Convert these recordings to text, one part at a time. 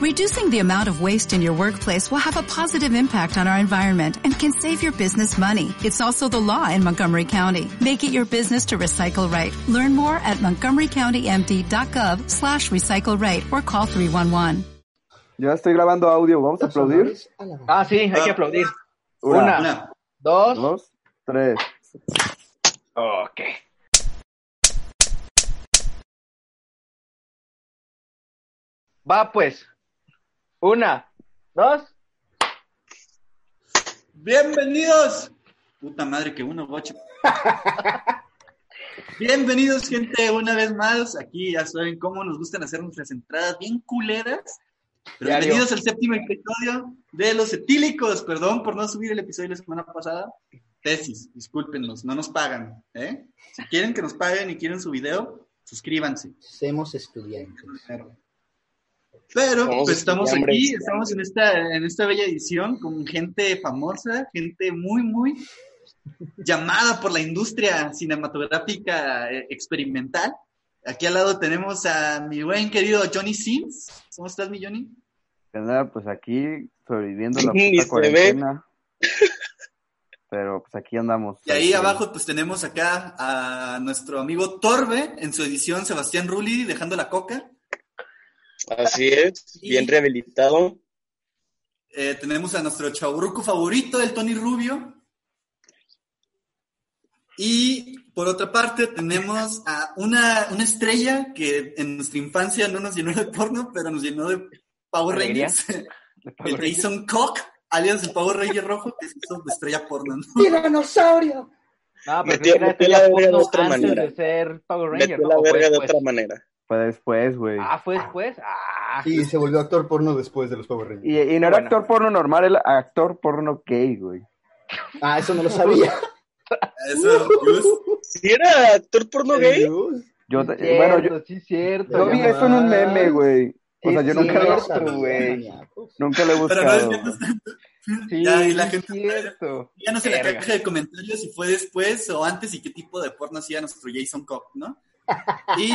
Reducing the amount of waste in your workplace will have a positive impact on our environment and can save your business money. It's also the law in Montgomery County. Make it your business to recycle right. Learn more at montgomerycountymd.gov slash recycle right or call 311. Ya estoy grabando audio, ¿vamos a aplaudir? Ah, sí, hay que aplaudir. Una, Una, dos. dos, tres. Ok. Va pues. Una, dos. Bienvenidos. Puta madre, que uno, bocho. Bienvenidos, gente, una vez más. Aquí ya saben cómo nos gustan hacer nuestras entradas bien culeras. Pero bienvenidos al séptimo episodio de Los Etílicos. Perdón por no subir el episodio de la semana pasada. Tesis, discúlpenos, no nos pagan. ¿eh? Si quieren que nos paguen y quieren su video, suscríbanse. Somos estudiantes. Pero Somos pues estamos aquí, estamos en esta, en esta bella edición con gente famosa, gente muy, muy llamada por la industria cinematográfica eh, experimental. Aquí al lado tenemos a mi buen querido Johnny Sims. ¿Cómo estás, mi Johnny? Nada, pues aquí sobreviviendo la puta cuarentena. Pero pues aquí andamos. Y ahí abajo pues tenemos acá a nuestro amigo Torbe en su edición Sebastián Rulli dejando la coca. Así es, bien rehabilitado. Eh, tenemos a nuestro chaburruco favorito, el Tony Rubio. Y por otra parte tenemos a una, una estrella que en nuestra infancia no nos llenó de porno, pero nos llenó de Power. Rangers. El Jason Cock, alias el Power Ranger rojo, que se hizo de estrella porno. ¿no? ¡Tiranosaurio! No, pero la verga de otra manera. de ser Power Ranger, Metió ¿no? la ¿O fue verga de otra manera. Fue después, güey. Ah, fue después. Ah. Y se volvió actor porno después de los Power Rangers. Y, y no era Bueno. actor porno normal, era actor porno gay, güey. Ah, eso no lo sabía. Eso. ¿Sí era actor porno gay? Yo, Sí, eh, bueno, yo, sí, cierto. yo vi ya eso en un meme, güey. O sea, yo nunca lo, cierto, güey. nunca lo he Pero no es buscado. cierto. Sí, Ya, y la gente- cierto. Díganos en la Verga. caja de comentarios si fue después o antes y qué tipo de porno hacía nuestro Jason Cock, ¿no? Y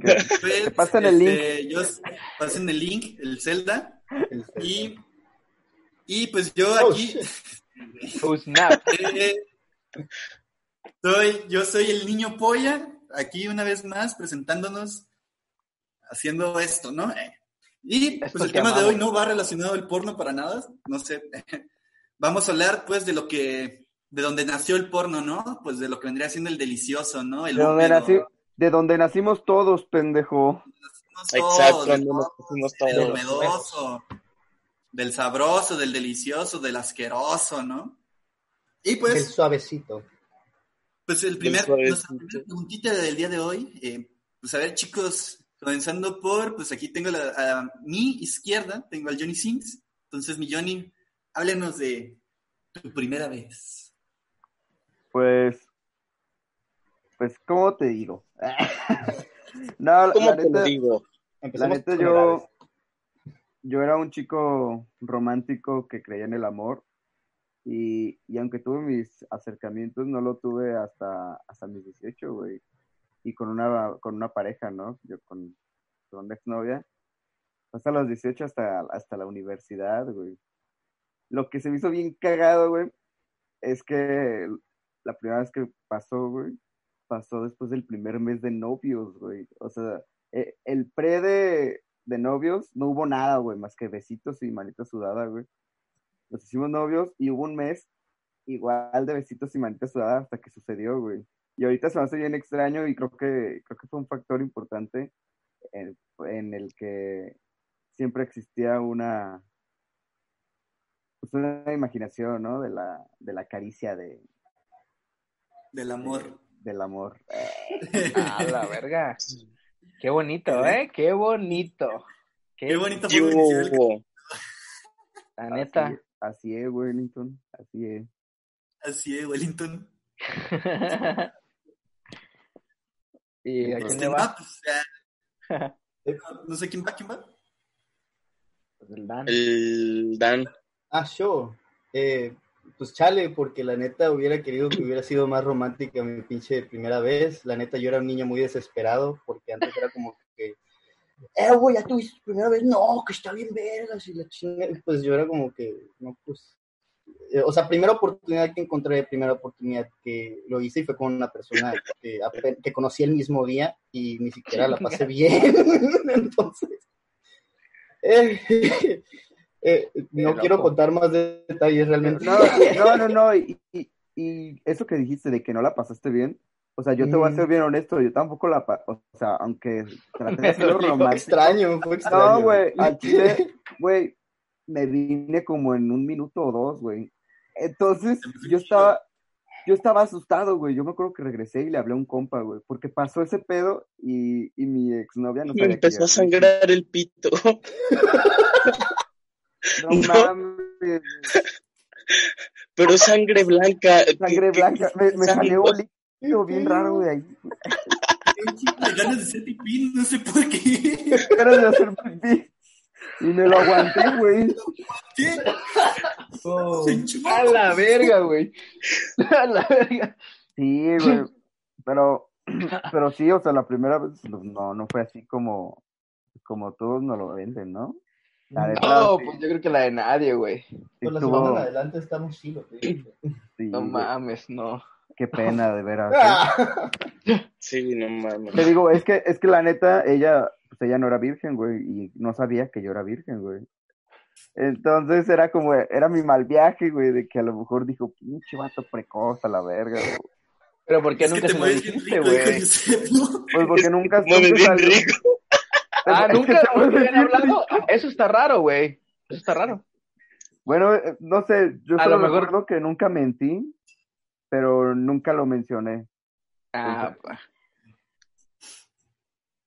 pues, Pasen el este, yo pasen el link, el Zelda, y, y pues yo Oh, aquí Oh, snap. eh, soy, yo soy el niño polla, aquí una vez más presentándonos, haciendo esto, ¿no? Eh, Y Esto pues el tema de hoy no va relacionado al porno para nada, no sé. Vamos a hablar pues de lo que, de donde nació el porno, ¿no? Pues de lo que vendría siendo el delicioso, ¿no? El De donde, húmedo, nací, de donde nacimos todos, pendejo. nacimos Exacto, todos, nos pusimos Del todos. humedoso, del sabroso, del delicioso, del asqueroso, ¿no? Y El pues, suavecito. pues el primer, suavecito. nuestra primera preguntita del día de hoy, eh, pues a ver chicos, comenzando por, pues aquí tengo la- a mi izquierda, tengo al Johnny Sims, entonces mi Johnny, háblenos de tu primera vez. Pues, pues, ¿cómo te digo? no, ¿Cómo la te neta, digo? la neta yo, yo era un chico romántico que creía en el amor y, y aunque tuve mis acercamientos, no lo tuve hasta, hasta mis 18, güey. Y con una, con una pareja, ¿no? Yo con, con una exnovia. Hasta los 18 hasta, hasta la universidad, güey. Lo que se me hizo bien cagado, güey, es que la primera vez que pasó, güey, pasó después del primer mes de novios, güey. O sea, eh, el pre de, de novios no hubo nada, güey, más que besitos y manita sudada, güey. Nos hicimos novios y hubo un mes igual de besitos y manita sudada hasta que sucedió, güey. Y ahorita se me hace bien extraño y creo que, creo que fue un factor importante en, en el que siempre existía una, pues una imaginación, ¿no? De la, de la caricia de, Del amor. Del amor. A la verga. Qué bonito, ¿eh? Qué bonito. Qué ¿Qué de iniciar el? La neta. Así, así es, Wellington, así es. Así es, Wellington. ¿Y a quién Este, le va? no, pues, no sé quién va, quién va. Pues el Dan. El Dan. Ah, yo. Eh, pues chale, porque la neta hubiera querido que hubiera sido más romántica mi pinche primera vez. La neta yo era un niño muy desesperado, porque antes era como que eh, güey, ya tuviste tu primera vez, no, que está bien vergas, y la chinga, pues yo era como que, no, pues, eh, o sea, primera oportunidad que encontré, primera oportunidad que lo hice y fue con una persona que, que conocí el mismo día y ni siquiera la pasé bien, entonces, eh, eh, no quiero contar más detalles realmente. No, no, no, no. Y, y, y eso que dijiste de que no la pasaste bien, o sea, yo te voy a ser bien honesto, yo tampoco la o sea, aunque traté de hacerlo romántico. extraño, fue extraño. No, güey, al chile, güey, me vine como en un minuto o dos, güey. Entonces, yo estaba, yo estaba asustado, güey. Yo me acuerdo que regresé y le hablé a un compa, güey, porque pasó ese pedo y, y mi exnovia no Me sabía que empezó a sangrar el pito. No No. mames, Pero sangre blanca. sangre ¿Qué- blanca. Me, me salió un líquido bien raro de ahí. Tengo ganas de ser pipí, no sé por qué. Ganas de hacer pipí. Y me lo aguanté, güey. ¿Qué? Oh. A la verga, güey. A la verga. Sí, güey. Pero, pero sí, o sea, la primera vez no, no fue así como, como todos nos lo venden, ¿no? La neta, No, pues yo creo que la de nadie, güey. Con la semana en adelante estamos chilos. güey. sí, No güey, mames, no. qué pena, de veras. ¿eh? Ah. Sí, no mames. Te digo, es que, es que la neta, ella, pues ella no era virgen, güey, y no sabía que yo era virgen, güey. Entonces era como, era mi mal viaje, güey, de que a lo mejor dijo, pinche vato precoz a la verga, güey. Pero ¿por qué Es nunca se lo dijiste, güey? Pues porque nunca, nunca salió. Ah, Es que nunca, habían hablado. Eso está raro, güey. Eso está raro. Bueno, eh, no sé, yo A solo lo mejor- recuerdo que nunca mentí, pero nunca lo mencioné. Ah.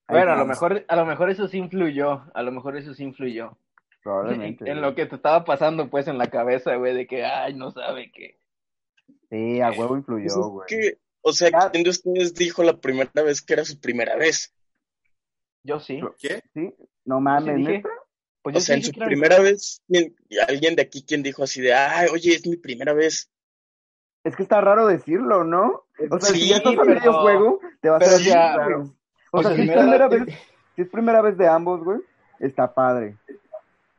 Ahí Bueno, a lo mejor, a lo mejor eso sí influyó. A lo mejor eso sí influyó. Probablemente. En lo que te estaba pasando, pues, en la cabeza, güey, de que, ay, no sabe que. Sí, a huevo influyó, es güey. que, o sea. ¿quién de ustedes dijo la primera vez que era su primera vez? Yo sí. ¿Qué? ¿Sí? No sí mames, dije. ¿neta? Pues O yo sea, sí en su dije primera vez, ¿quién- alguien de aquí quien dijo así de, ay, oye, es mi primera vez. Es que está raro decirlo, ¿no? O sea, Sí, si ya estás a pero- medio juego, te va a bien ya- raro. O, O sea, si es primera- vez, si es primera vez de ambos, güey, está padre.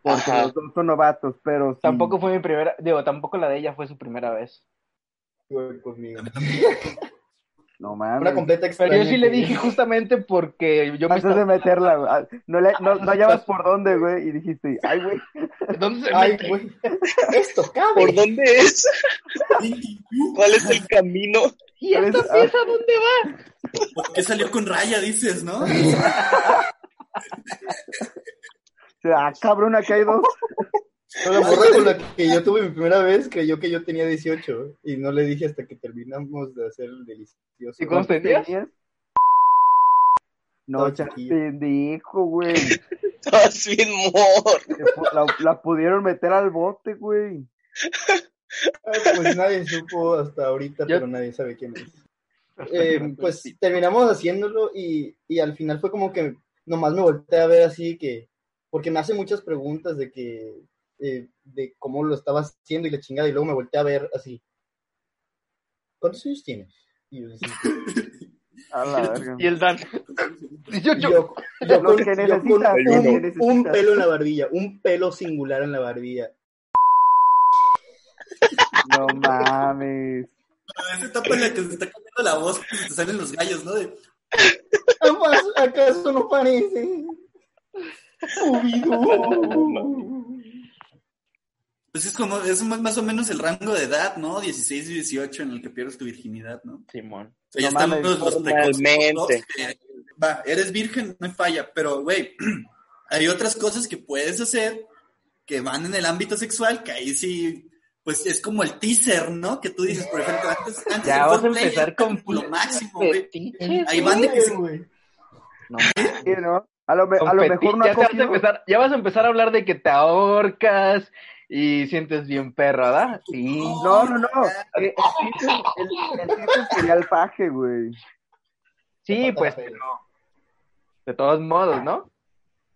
Porque Ajá. los dos son novatos, pero Tampoco fue mi primera, digo, tampoco la de ella fue su primera vez. Güey, conmigo. No Una mames. completa Pero yo sí le dije justamente porque yo me Antes de meterla, güey. Ah, No, le, no, no hallabas por dónde, güey, y dijiste, ay, güey. ¿Dónde se Ay, mete? güey. Esto cabe. ¿Por dónde es? ¿Cuál es el camino? ¿Y ¿Cuál esta es? pieza dónde va? ¿Por qué salió con raya, dices, no? O sea, ah, cabrón, aquí hay dos. No, la morra con la que yo tuve mi primera vez creyó que yo tenía 18 y no le dije hasta que terminamos de hacer el delicioso. ¿Y cuántos tenías? No, chiquillo. pendejo, güey. Estás bien mor. La, la pudieron meter al bote, güey. Ah, Pues nadie supo hasta ahorita, Yo- pero nadie sabe quién es. Eh, pues terminamos haciéndolo y, y al final fue como que nomás me volteé a ver así que, porque me hace muchas preguntas de que, eh, de cómo lo estaba haciendo y la chingada, y luego me volteé a ver así. ¿Cuántos años tienes? Y yo, así, A la verga. Y el Dan. Yo, y yo, yo, yo con, yo con que un, un pelo en la barbilla, un pelo singular en la barbilla. No mames. Esa etapa en la que se está cambiando la voz, se te salen los gallos, ¿no? De, ¿Acaso, no parece? Scooby-Doo. pues es como, es más, más o menos el rango de edad, ¿no? 16 y 18 en el que pierdes tu virginidad, ¿no? Simón. O sea, ya No están los, los precoces, Va, eres virgen, no hay falla, pero, güey, hay otras cosas que puedes hacer que van en el ámbito sexual, que ahí sí, pues es como el teaser, ¿no? Que tú dices, por ejemplo, antes, antes Ya vas a empezar con lo máximo, güey. Ahí van de que se-. No, Sí, ¿no? A lo, a mejor no ya, te vas a empezar, ya vas a empezar a hablar de que te ahorcas y sientes bien perro, ¿verdad? Sí. No, no, no. Eh, El el- el el paje, güey. Sí, pues, pero de todos modos, ¿no?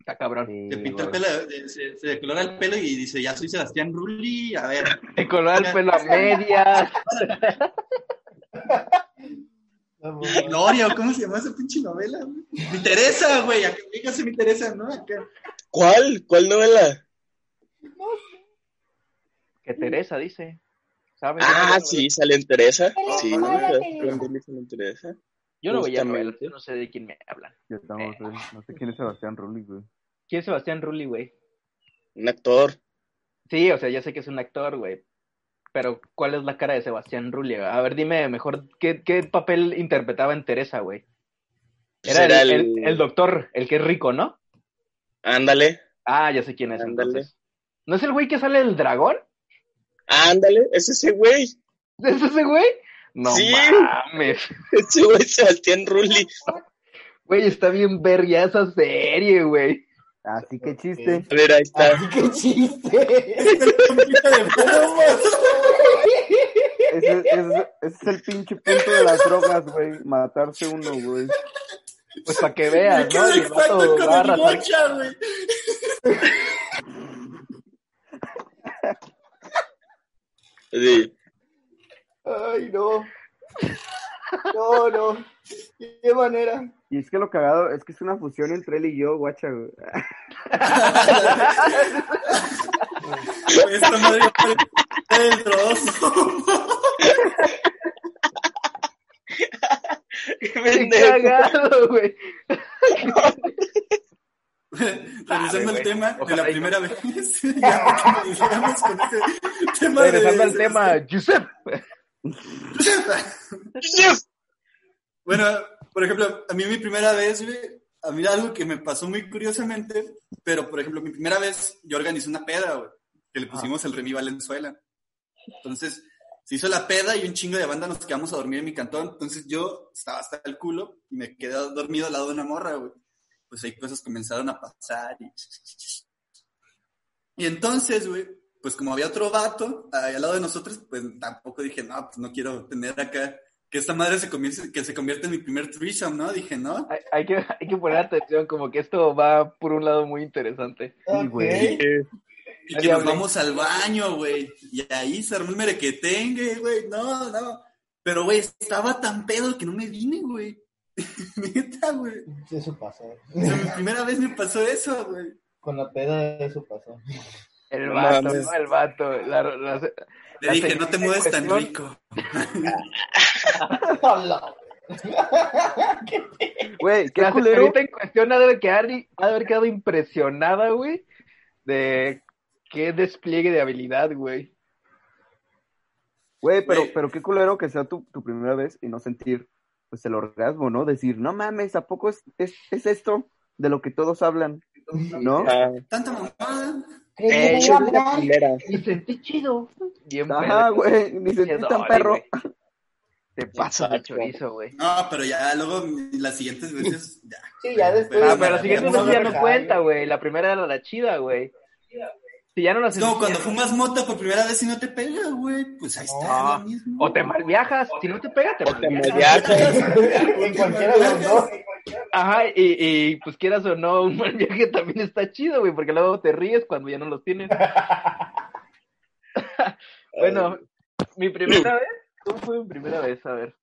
Está cabrón. Sí, Se pintó el pelo, eh, se, se decolora el pelo y dice, ya soy Sebastián Rulli, a ver. Te color el pelo a medias. Gloria, ¿o cómo se llama esa pinche novela? güey? Mi Teresa, güey. Acá, Fíjate mi Teresa, ¿no? Acá. ¿Cuál? ¿Cuál novela? Que Teresa dice. ¿Sabes? Ah, sí, sale en Teresa. Sí, sale en Teresa. Yo no veía novelas, yo no sé de quién me hablan. Yo estamos, güey. No sé quién es Sebastián Rulli, güey. ¿Quién es Sebastián Rulli, güey? Un actor. Sí, o sea, ya sé que es un actor, güey. Pero, ¿cuál es la cara de Sebastián Rulli? A ver, dime mejor, ¿qué, qué papel interpretaba en Teresa, güey? Pues Era, era el, el- el- el doctor, el que es rico, ¿no? Ándale, Ah, ya sé quién es Ándale. entonces. ¿No es el güey que sale del dragón? Ándale, es ese güey. ¿Es ese güey? No Sí. mames. Ese güey Sebastián Rulli. Güey, está bien verga esa serie, güey. Así que chiste. A ver, ahí está. Ay, qué chiste. Ese, ese- ese es el pinche punto de las drogas, güey. Matarse uno, güey. Pues para que veas, Me ¿no? quedo el expectando vato con va a el arrasar- mocha, Sí. Ay, no. No, no. ¿De qué manera? Y es que lo cagado es que es una fusión entre él y yo, guacha, güey. Esta madre parece el trozo. Qué cagado, güey. Regresando al tema de Ojalá la y primera vez. ya, porque nos quedamos con este tema de- Regresando al tema, Giuseppe. Bueno, por ejemplo, a mí mi primera vez, güey, a mí algo que me pasó muy curiosamente, pero por ejemplo, mi primera vez yo organizé una peda, güey, que le pusimos el Remy Valenzuela. Entonces, se hizo la peda y un chingo de banda nos quedamos a dormir en mi cantón. Entonces yo estaba hasta el culo y me quedé dormido al lado de una morra, güey. Pues ahí cosas comenzaron a pasar y... Y entonces, güey, pues como había otro vato ahí al lado de nosotros, pues tampoco dije, no, pues no quiero tener acá que esta madre se comience, que se convierta en mi primer threesome, ¿no? Dije, no. Hay, hay que, hay que poner atención, como que esto va por un lado muy interesante. Sí, güey. Y que nos vamos al baño, güey. Y ahí se armó el merequetengue, güey. No, no. Pero, güey, estaba tan pedo que no me vine, güey. Neta, güey. Eso pasó. O sea, mi primera vez me pasó eso, güey. Con la peda eso pasó. El vato. ¿no? El vato. La, la- Le la dije, no te mueves tan rico. Hola. Güey, qué La culero. en cuestión ha de, haber quedado, ha de haber quedado impresionada, güey, de qué despliegue de habilidad, güey. Güey, pero, pero qué culero que sea tu, tu primera vez y no sentir pues el orgasmo, ¿no? Decir, no mames, ¿a poco es, es, es esto de lo que todos hablan? ¿No? Tanta mamada. Eh. Me sentí chido. Bien Ajá, güey, ni sentí tan perro. Te pasas de chorizo, güey. No, pero ya luego las siguientes veces, ya. Sí, ya después. Ah, pero la ya siguiente no vez ya no cuenta, güey. La primera era la chida, güey. Si ya no la Es como sentí- cuando fumas mota por primera vez y no te pega, güey. Pues ahí está, Ah, lo mismo. O te malviajas. Si no te pega, te O te malviajas. malviajas. En cualquiera de los dos. Ajá, y, y pues quieras o no, un mal viaje también está chido, güey, porque luego te ríes cuando ya no los tienes. bueno, mi primera vez, ¿cómo fue mi primera vez? A ver.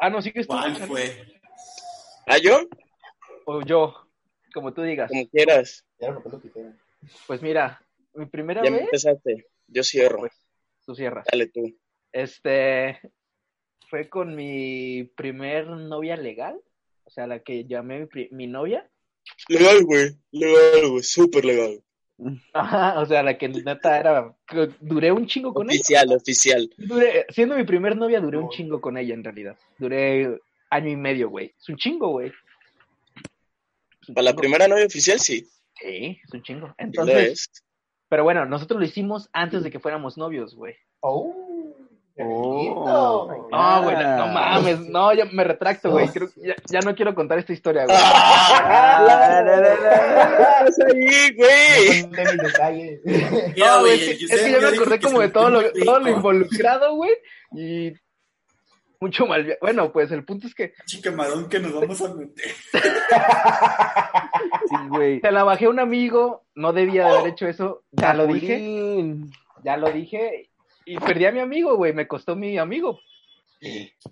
Ah, no, sí que estuvo. ¿Cuál fue? ¿Ah, yo? O yo, como tú digas. Como quieras. Pues mira, mi primera Ya vez, empezaste. Yo cierro. pues tú cierras. Dale tú. Este, fue con mi primer novia legal, o sea, la que llamé mi, pri- mi novia. Legal, güey. Legal, güey. Súper legal. Ajá, o sea, la que neta era, duré un chingo con ella. Oficial, oficial. Duré, siendo mi primer novia, duré un chingo con ella en realidad. Duré año y medio, güey. Es un chingo, güey. Para la primera novia oficial, sí. Sí, es un chingo. Entonces, es. Pero bueno, nosotros lo hicimos antes de que fuéramos novios, güey. Oh. Oh. No, güey, no, no Ah. mames, no, ya me retracto, güey. Ya, ya no quiero contar esta historia, güey. ¡Ah! güey! No es, que- ya me acordé como de todo lo, todo lo involucrado, güey. Y mucho mal. Bueno, pues el punto es que Pinche camarón que nos vamos a meter. Sí, güey. te la bajé a un amigo, no debía de haber hecho eso. Ya lo dije, ya lo dije. Y perdí a mi amigo, güey. Me costó mi amigo.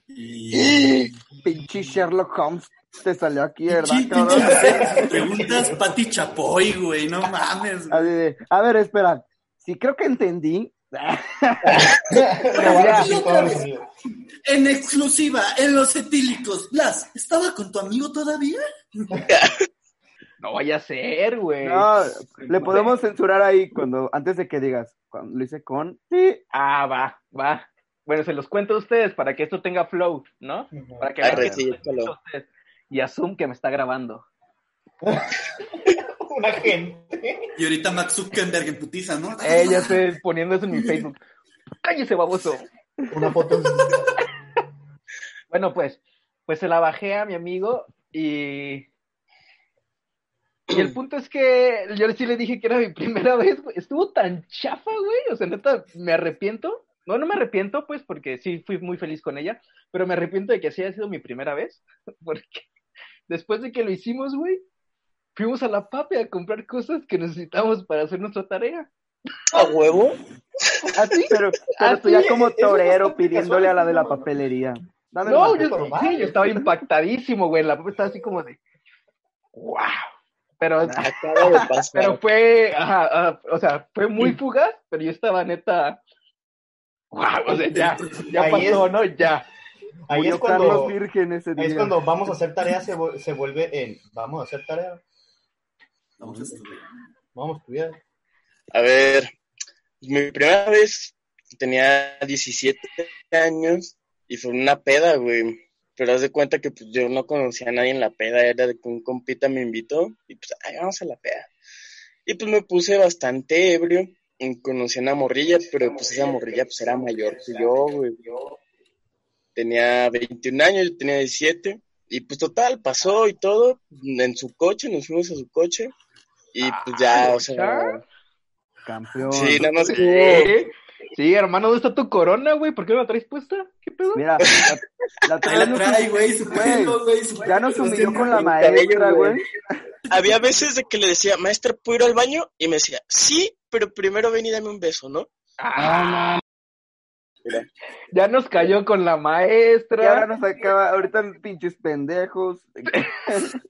Y... Pinche Sherlock Holmes te salió aquí, ¿verdad, Pinche- cabrón? pinche- Preguntas Pati Chapoy, güey, no mames. Así de, a ver, espera. Sí, creo que entendí. En exclusiva, en los etílicos. Blas, ¿estaba con tu amigo todavía? No vaya a ser, güey. No, le podemos censurar ahí cuando, antes de que digas, cuando lo hice con, sí, Ah, va, va. Bueno, se los cuento a ustedes para que esto tenga flow, ¿no? Para que vean Arre, que sí, échalo. cuento a ustedes. Y asum que me está grabando. Una gente. Y ahorita Max Zuckerberg en putiza, ¿no? Eh, ya estoy poniendo eso en mi Facebook. Cállese, baboso. Una foto. Bueno, pues, pues se la bajé a mi amigo y. Y el punto es que yo sí le dije que era mi primera vez, güey. Estuvo tan chafa, güey. O sea, neta, me arrepiento. No, no me arrepiento, pues, porque sí fui muy feliz con ella. Pero me arrepiento de que sí haya sido mi primera vez. Porque después de que lo hicimos, güey, fuimos a la pape a comprar cosas que necesitamos para hacer nuestra tarea. ¿A huevo? ¿Así? pero, pero Ah, tú ya como torero pidiéndole a la de la papelería. Dame No, yo, normal. sí, yo estaba impactadísimo, güey. La pape estaba así como de. ¡Wow! Pero, pero fue. Ajá, ajá, o sea, fue muy fugaz, pero yo estaba neta. ¡Wow! O sea, ya, ya Ahí pasó, es- ¿no? Ya. Ahí es cuando, ahí es cuando vamos a hacer tarea, se, se vuelve en vamos a hacer tarea, Vamos a estudiar. vamos a estudiar. A ver, mi primera vez tenía 17 años y fue una peda, güey. Pero haz de cuenta que pues, yo no conocía a nadie en la peda, era de que un compita me invitó y pues, ay, vamos a la peda. Y pues me puse bastante ebrio y conocí a una morrilla, pero pues esa morrilla pues era mayor que yo, güey. Tenía 21 años, yo tenía 17. Y pues total, pasó y todo en su coche, nos fuimos a su coche. Y pues ya, o sea, Campeón. Sí, nada más que Sí, hermano, ¿dónde está tu corona, güey? ¿Por qué no la traes puesta? ¿Qué pedo? Mira, la, la trae la nos- trae, güey, su pelo, güey. Ya nos humilló con la maestra, güey. había veces de que le decía, maestra, ¿puedo ir al baño? Y me decía, sí, pero primero ven y dame un beso, ¿no? Ah, Mira. ya nos cayó con la ahora maestra. nos acaba, ahorita pinches pendejos.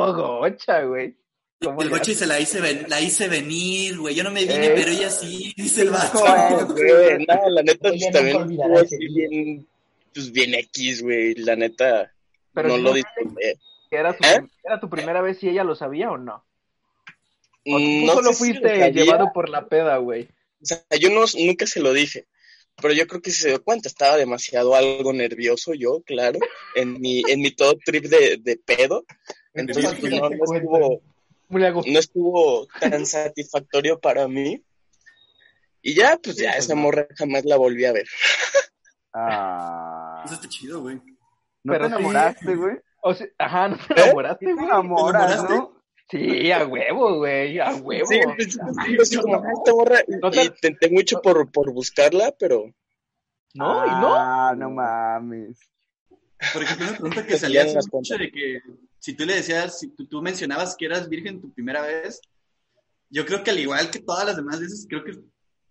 Oh, gocha, güey. ¿Cómo El coche se la hice, ven- la hice venir, güey. Yo no me vine, Eh. pero ella sí, dice el vato. Güey, no, la neta, pues, también bien, pues bien X, güey, la neta, Pero no lo disfruté. era, tu, ¿Eh? era tu primera vez y ella lo sabía o no? O tú Mm, No solo si fuiste llevado por la peda, güey. o sea, yo no, nunca se lo dije, pero yo creo que se dio cuenta, estaba demasiado algo nervioso yo, claro, en mi, en mi todo trip de, de pedo, entonces pues, no, no estuvo. No estuvo tan satisfactorio para mí. Y ya, pues ya, esa morra jamás la volví a ver. Ah. Eso está chido, güey. ¿No Pero te sí. enamoraste, güey? O sea, ajá, ¿no te ¿Eh? enamoraste, te güey? enamoras, enamoraste? ¿no? Sí, a huevo, güey, a huevo. Sí, yo como, "Ah, esta morra", No te- intenté mucho por, por buscarla, pero No, y no. Ah, no mames. Por ejemplo, una pregunta que salía salían hace las mucho cuentas. de que si tú le decías, si tú, tú mencionabas que eras virgen tu primera vez, yo creo que al igual que todas las demás veces, creo que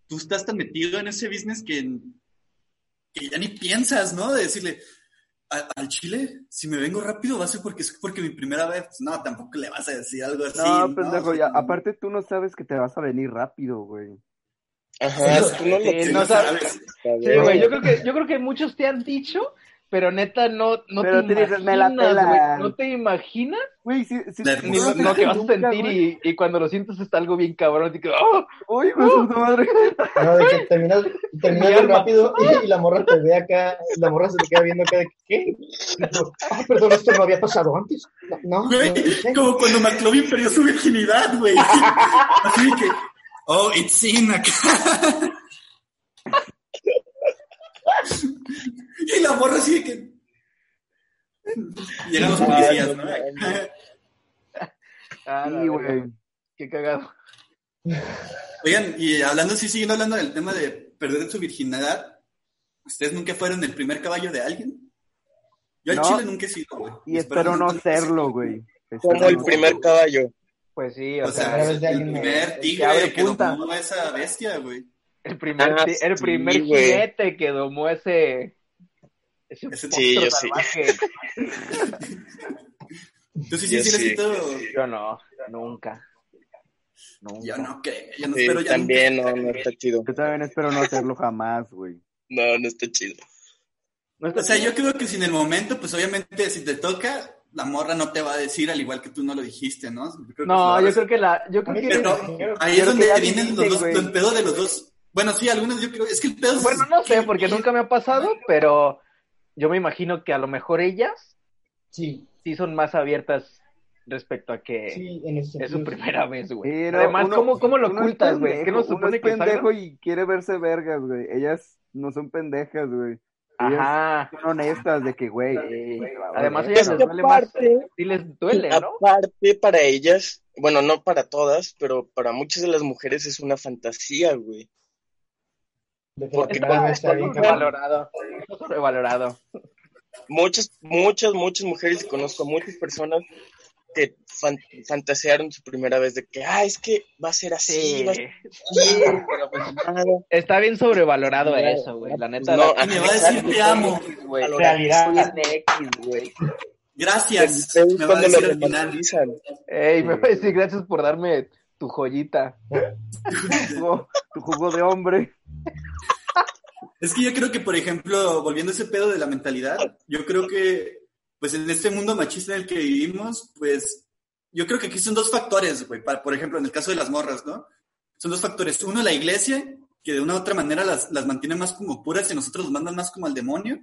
tú estás tan metido en ese business que, que ya ni piensas, ¿no? De decirle, "A- al chile, si me vengo rápido va a ser porque es porque mi primera vez. Pues, no, tampoco le vas a decir algo así. No, pendejo, ya. No. Aparte tú no sabes que te vas a venir rápido, güey. ajá, Sí, tú no lo sí, no sabes. saber. Sí, güey, yo creo que, yo creo que muchos te han dicho, pero neta no, no Pero te te dices, "Me la imaginas, pelan". güey. No te imaginas Güey, sí, sí. Ni No, lo, que vas a sentir y, y cuando lo sientes está algo bien cabrón, así que, ¡oh! Uy, güey, su madre. No, de que terminas, terminas Mi bien rápido y, y la morra te ve acá, la morra se te queda viendo acá de ¿qué? Y Ah, perdón, esto no había pasado antes. No, Güey, no como cuando McLovin perdió su virginidad, güey. Así que, oh, it's in acá. Y la morra así de que. Llegan los policías, ¿no? Ah, Sí, güey. Qué cagado. Oigan, y hablando así, siguiendo hablando del tema de perder su virginidad, ¿ustedes nunca fueron el primer caballo de alguien? Yo al No. chile nunca he sido, güey. Y espero no serlo, güey. Como el primer caballo. Pues sí, o, O sea, el primer que tigre que punta. domó a esa bestia, güey. El primer, Ah, el sí, primer jinete que domó ese, Ese Ese- Sí, monstruo yo sí. salvaje. Tú sí, sí, Yo sí, sí. necesito. Yo no, nunca. Nunca. Yo no creo, yo no Sí, espero ya. también nunca. no, no está chido. Yo también espero no hacerlo jamás, güey. No, no está chido. No está O sea, chido. yo creo que si en el momento, pues obviamente si te toca, la morra no te va a decir al igual que tú no lo dijiste, ¿no? Yo creo que No, yo creo que la, yo creo que, Pero ahí es donde vienen los dos, el pedo de los dos. Bueno, sí, algunos yo creo, es que el pedo es... bueno, no sé, porque nunca me ha pasado, pero yo me imagino que a lo mejor ellas Sí, sí son más abiertas respecto a que sí, en ese es su primera vez, güey. Además, uno- ¿cómo, cómo lo ocultas, güey? ¿Qué no uno supone es que pendejo salga? y quiere verse vergas, güey. Ellas no son pendejas, güey. Ajá. son honestas de que, güey. Además, ellas Es les que duele más. aparte, Sí les duele, ¿no? aparte para ellas, bueno, no para todas, pero para muchas de las mujeres es una fantasía, güey. Porque cuando- vez está bien. Sobrevalorado. Está sobrevalorado. Muchas, muchas, muchas mujeres, y conozco a muchas personas que fan- fantasearon su primera vez de que, ah, es que va a ser así, Sí. va a ser así, pero pues nada. Está bien sobrevalorado eso, güey. La neta. No, la- me va a decir te amo. güey. Realidad. Güey. Gracias, Es me va a decir al final. Ey, me va a decir gracias por darme tu joyita. jugo- tu jugo de hombre. Es que yo creo que, por ejemplo, volviendo a ese pedo de la mentalidad, yo creo que, pues en este mundo machista en el que vivimos, pues yo creo que aquí son dos factores, güey. Por ejemplo, en el caso de las morras, ¿no? Son dos factores. Uno, la iglesia, que de una u otra manera las, las mantiene más como puras y nosotros los mandan más como al demonio.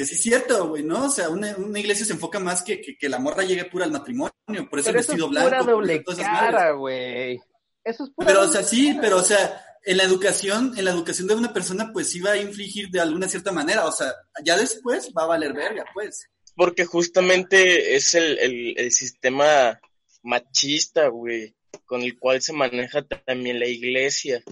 Que sí es cierto, güey, ¿no? O sea, una, una iglesia se enfoca más que, que, que la morra llegue pura al matrimonio. Por eso Pero el eso es vestido pura blanco. doble cara, güey. Eso es pura Pero, o sea, sí, cara. pero, o sea, en la educación, en la educación de una persona, pues sí va a infligir de alguna cierta manera. O sea, ya después va a valer verga, pues. Porque justamente es el, el, el sistema machista, güey, con el cual se maneja también la iglesia.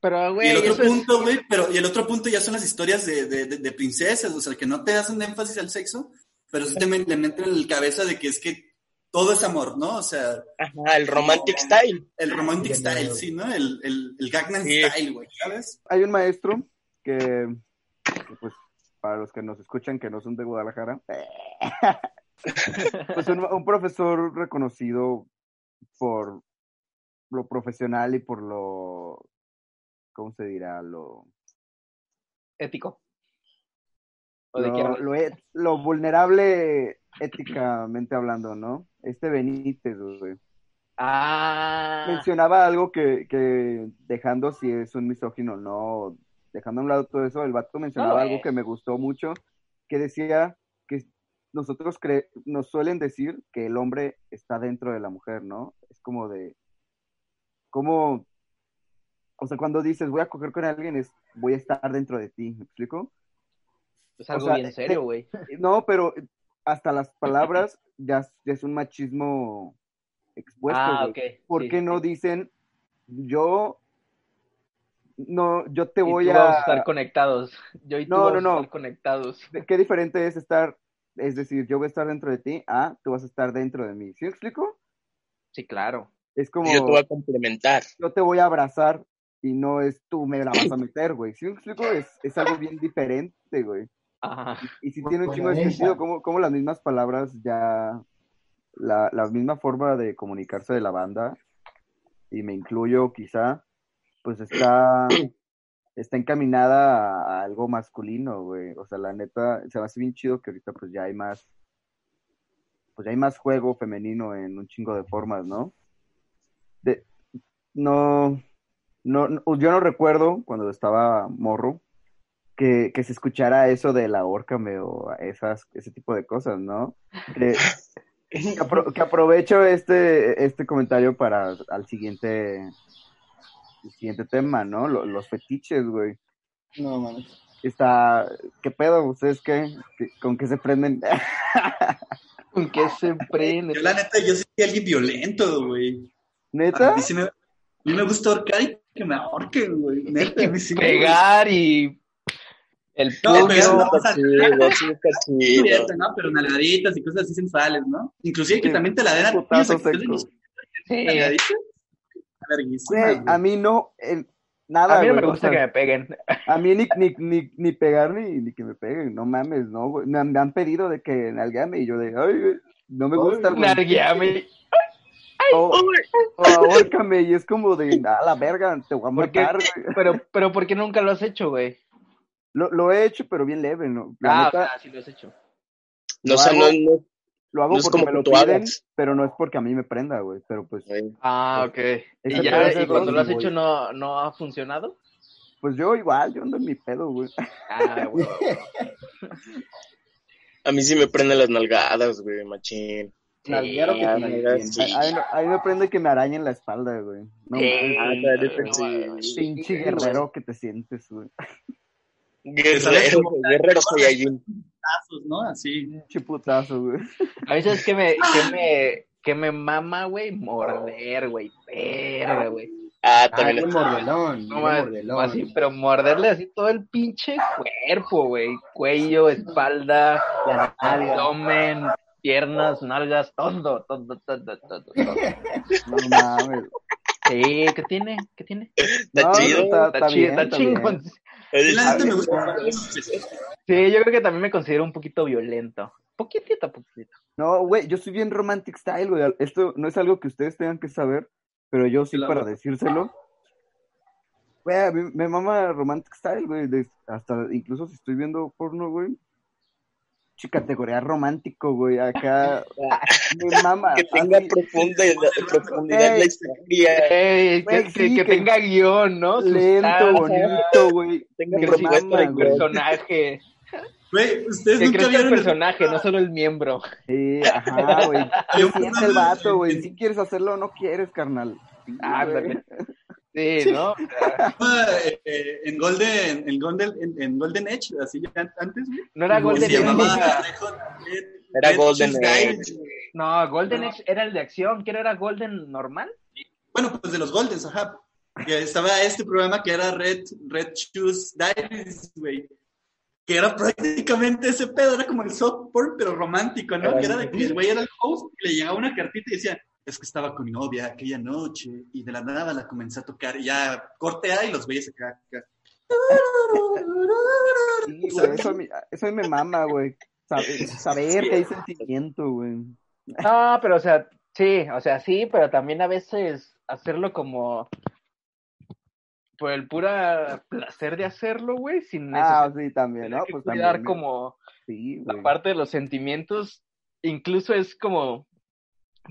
Pero, y el otro eso es- punto, güey, pero, y el otro punto ya son las historias de, de, de, de princesas, o sea, que no te hacen énfasis al sexo, pero sí te meten en la cabeza de que es que todo es amor, ¿no? O sea, Ajá, el romantic style. el romantic Bien, style, sí, ¿no? El, el, el Gangnam Sí. style, güey, ¿sabes? Hay un maestro que, que, pues, para los que nos escuchan que no son de Guadalajara, pues un, un profesor reconocido por lo profesional y por lo, ¿cómo se dirá? Lo, ético. ¿O de lo, qué hablas? lo et- lo vulnerable éticamente hablando, ¿no? Este Benítez, güey. Ah, mencionaba algo que, que dejando si es un misógino o no, dejando a un lado todo eso, el vato mencionaba No, algo que me gustó mucho, que decía que nosotros cre nos suelen decir que el hombre está dentro de la mujer, ¿no? Es como de, como, o sea, cuando dices voy a coger con alguien es voy a estar dentro de ti, ¿me explico? es algo o sea, bien serio, güey. No, pero hasta las palabras ya, ya es un machismo expuesto. Ah, güey. ok. ¿Por sí, qué no dicen yo no yo te Y voy tú a vamos a estar conectados. Yo y tú No, vamos no, a no. estar conectados. qué diferente es estar es decir yo voy a estar dentro de ti a tú vas a estar dentro de mí ¿sí me explico? Sí, claro. Es como yo te voy a complementar. yo te voy a abrazar y no es tú me la vas a meter güey. ¿sí me explico? Es, es algo bien diferente güey. Ajá. y sí tiene un chingo de sentido como, como las mismas palabras ya la, la misma forma de comunicarse de la banda y me incluyo quizá pues está está encaminada a, a algo masculino güey. O sea la neta se me hace bien chido que ahorita pues ya hay más pues ya hay más juego femenino en un chingo de formas no de no no, no- yo no recuerdo cuando estaba morro que, que se escuchara eso de la ahórcame o esas, ese tipo de cosas, ¿no? Que, que apro- que aprovecho este, este comentario para al siguiente, el siguiente tema, ¿no? Lo- los fetiches, güey. No, mames. Está, ¿qué pedo? ¿Ustedes qué? ¿Qué- ¿Con qué se prenden? ¿Con qué se prende? Yo, la neta, yo soy alguien violento, güey. A ¿Neta? mí, sí me, a mí me gusta ahorcar y que me ahorquen, güey. Pegar y el No, puño. pero no, o sea, Chido, sí está gusta, chido. ¿no? Pero nalgaditas y cosas así sensuales, ¿no? Inclusive que Sí, también te la den a. Sí. a mí no, el- Nada, A mí no me o gusta sea, que me peguen. A mí ni, ni, ni, ni pegar ni, ni que me peguen, no mames, no, güey. Me, han- me han pedido de que nalgueame y yo de, ay, güey, no me gusta. O, o ahórcame y es como de, a la verga, te voy a matar. Pero, pero ¿por qué nunca lo has hecho, güey? Lo, lo he hecho, pero bien leve, ¿no? La Ah, o neta, sea, sí lo has hecho. No, Lo o sea, no, hago. no, lo hago no porque como me lo piden, hagas. pero no es porque a mí me prenda, güey. Pero pues, güey. Ah, ok. Ese ¿Y, ya, y cuando lo has hecho no, no ha funcionado? pues yo igual, yo ando en mi pedo, güey. Ah, güey. A mí sí me prenden las nalgadas, güey, machín. Nalguero que ah, te mira, nalguen. sí. A, a mí, no- a mí me prende que me arañen la espalda, güey. No, Ah, pinche guerrero que te sientes, güey. Guerrero, guerrero Saiyajin. Tazos, ¿no? Así. Pinche putazo, güey. A mí sabes que me, que me, que me mama, güey, morder, güey, verga, güey. Ah, también. mordelón, No, más, mordelón. así, pero morderle así todo el pinche cuerpo, güey. Cuello, espalda, abdomen, piernas, nalgas, todo, todo, todo, todo, todo. No mames. Sí, ¿qué tiene? ¿Qué tiene? Está No, chido. Está, Está, está chido, bien, está chingón. Sí, la neta me gusta. Sí, yo creo que también me considero un poquito violento. Poquitito, poquitito. No, güey, yo soy bien romantic style, güey. Esto no es algo que ustedes tengan que saber, pero yo sí Claro. para decírselo. Güey, me mama romantic style, güey. hasta incluso si estoy viendo porno, güey. Categoría romántico, güey. Acá me mama. Que tenga así, profundidad, profundidad en la historia. Ey, que, Güey, que- sí, que que- tenga guion, ¿no? lento, Sustancia, bonito, güey. Tenga Me propuesta de personaje. Güey, ustedes Que nunca crezca el vieron. personaje, no solo el miembro. Sí, ajá, güey. ¿Qué siente el vato, güey? Si quieres hacerlo o no quieres, carnal. Sí, Ah. Sí, ¿no? eh, en Golden, en Golden, en, en Golden Edge, así ya antes, güey. No era que Golden llamaba Era Golden. Guide. No, Golden Age era el de acción. ¿Qué era Golden normal? Bueno, pues de los Goldens, ajá. Que estaba este programa que era Red, Red Shoes Diaries, güey. Que era prácticamente ese pedo, era como el soft porn, pero romántico, ¿no? Que era de que el güey era el host y le llegaba una cartita y decía, es que estaba con mi novia aquella noche y de la nada la comencé a tocar y ya corte A y los güeyes acá. acá. Sí, güey, eso, a mí- eso a mí me mama, güey. Saber, saber que hay sentimiento, güey. No, pero o sea, sí, o sea, sí, pero también a veces hacerlo como por el pura placer de hacerlo, güey, sin Ah, sí, también, ¿no? Pues cuidar también. como Sí, la güey. parte de los sentimientos, incluso es como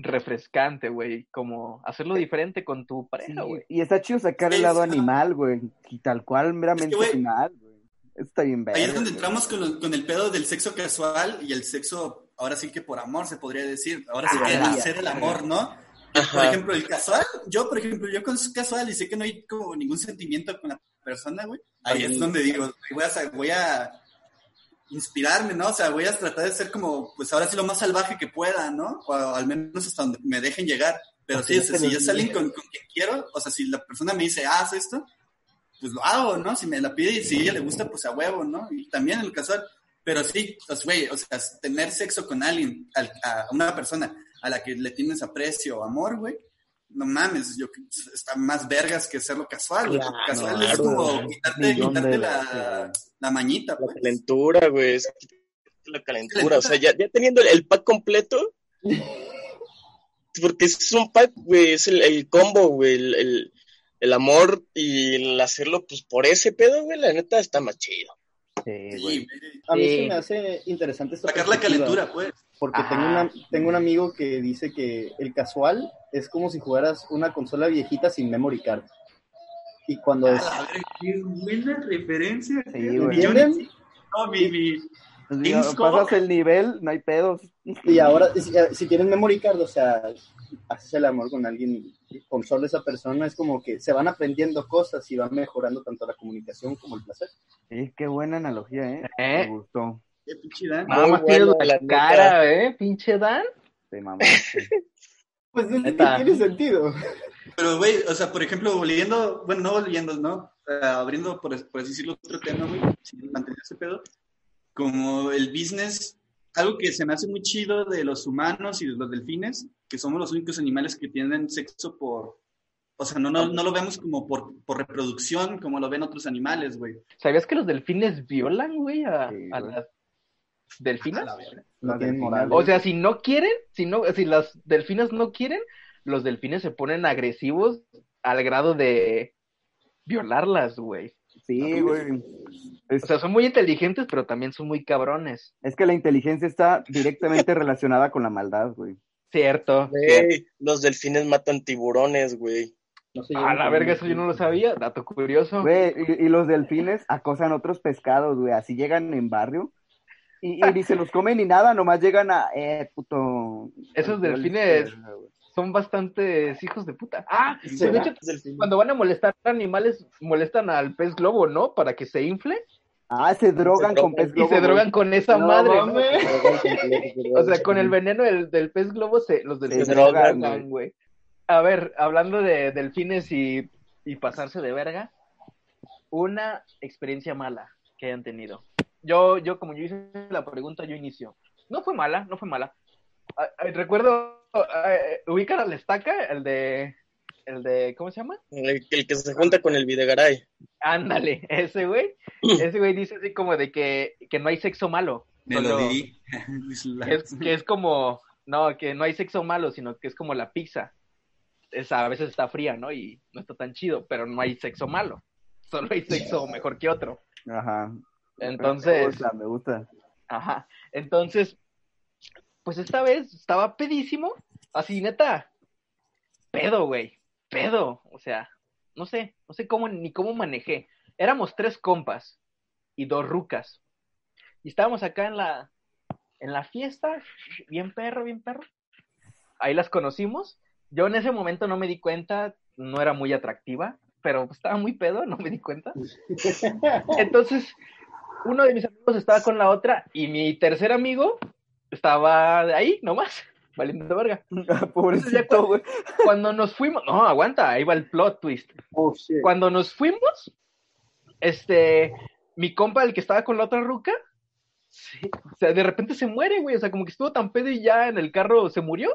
refrescante, güey, como hacerlo diferente con tu pareja, güey. y está chido sacar el lado animal, güey. Y tal cual, meramente güey, animal, güey. Está bien Ahí es donde entramos con, lo- con el pedo del sexo casual y el sexo, ahora sí que por amor se podría decir, ahora sí que Ah, hacer el amor, ¿no? Ajá. Por ejemplo, el casual, yo por ejemplo, yo con casual y sé que no hay como ningún sentimiento con la persona, güey. Ahí es donde digo, voy a, voy a inspirarme, ¿no? O sea, voy a tratar de ser como, pues ahora sí lo más salvaje que pueda, ¿no? O al menos hasta donde me dejen llegar. Pero sí, o sea, si es alguien con, con quien quiero, o sea, si la persona me dice, haz esto, pues lo hago, ¿no? Si me la pide y si a ella le gusta, pues a huevo, ¿no? Y también en el casual. Pero sí, pues, güey, o sea, tener sexo con alguien, al- a una persona a la que le tienes aprecio o amor, güey, no mames, yo está más vergas que hacerlo casual, Claro, casual es como quitarte, quitarte la, la mañita, La pues. calentura, güey. es La calentura. O sea, ya, ya teniendo el, el pack completo. Porque es un pack, güey. Es el, el combo, güey. El, el, el amor y el hacerlo, pues por ese pedo, güey. La neta está más chido. Sí, güey. A mí Sí. se me hace interesante esta Sacar la calentura, pues. Porque Ajá. tengo, una, tengo un amigo que dice que el casual es como si jugaras una consola viejita sin memory card. Y cuando es... A ver, qué buena referencia. Sí, güey. Yo no, mi, mi- Pues, digo, pasas el nivel, no hay pedos. Y ahora, si, si tienes memory card, o sea, haces el amor con alguien, con solo esa persona, es como que se van aprendiendo cosas y van mejorando tanto la comunicación como el placer. Sí, qué buena analogía, ¿eh? ¿Eh? Me gustó. qué pinche Dan. Nada más bueno, la, la cara, ¿eh? Pinche Dan. Te mamaste. Pues no tiene sentido. Pero, güey, o sea, por ejemplo, volviendo, bueno, no volviendo, ¿no? Abriendo, por, por así decirlo, otro tema, güey, sin mantener ese pedo, como el business, algo que se me hace muy chido de los humanos y de los delfines, que somos los únicos animales que tienen sexo por, O sea, no, no, no lo vemos como por, por reproducción, como lo ven otros animales, güey. ¿Sabías que los delfines violan, güey, a, Sí, a güey. las delfinas? No tienen moral. O sea, si no quieren, si no, si las delfinas no quieren, los delfines se ponen agresivos al grado de violarlas, güey. Sí, güey. Es, O sea, son muy inteligentes, pero también son muy cabrones. es que la inteligencia está directamente relacionada con la maldad, güey. Cierto. Güey, los delfines matan tiburones, güey. No A la verga, eso yo no lo sabía. Dato curioso. Güey, y, y los delfines acosan otros pescados, güey. Así llegan en barrio. Y, y ni se los comen ni nada, nomás llegan a, eh, puto. Esos delfines- Son bastantes hijos de puta. Ah, Sí, de hecho, delfines. cuando van a molestar animales, molestan al pez globo, ¿no? Para que se infle. Ah, se drogan Se con pez Y globo. se güey. drogan con esa No madre. O sea, con el veneno del, del pez globo, se, los delfines se drogan, drogan, güey. A ver, hablando de delfines y, y pasarse de verga, una experiencia mala que hayan tenido. Yo, yo, como yo hice la pregunta, yo inicio. No fue mala, no fue mala. Ah, ah, recuerdo, ah, ubican al estaca, el de, el de, ¿cómo se llama? El, el que se junta con el Videgaray. Ándale, ese güey, ese güey dice así como de que, que no hay sexo malo. Me lo di. Es que es, que es como, no, que no hay sexo malo, sino que es como la pizza. Esa a veces está fría, ¿no? Y no está tan chido, pero no hay sexo malo. Solo hay sexo mejor que otro. Ajá. Me Entonces, gusta, me gusta. ajá. Entonces, pues esta vez estaba pedísimo, así neta, pedo, güey, pedo. O sea, no sé, no sé cómo ni cómo manejé. Éramos tres compas y dos rucas. Y estábamos acá en la, en la fiesta, bien perro, bien perro. Ahí las conocimos. Yo en ese momento no me di cuenta, no era muy atractiva, pero estaba muy pedo, no me di cuenta. Entonces, uno de mis amigos estaba con la otra y mi tercer amigo estaba ahí nomás, valiendo verga. Pobrecito, güey. Cuando nos fuimos, no, aguanta, ahí va el plot twist. Oh, shit. Cuando nos fuimos, este, mi compa, el que estaba con la otra ruca, sí, o sea, de repente se muere, güey, o sea, como que estuvo tan pedo y ya en el carro se murió.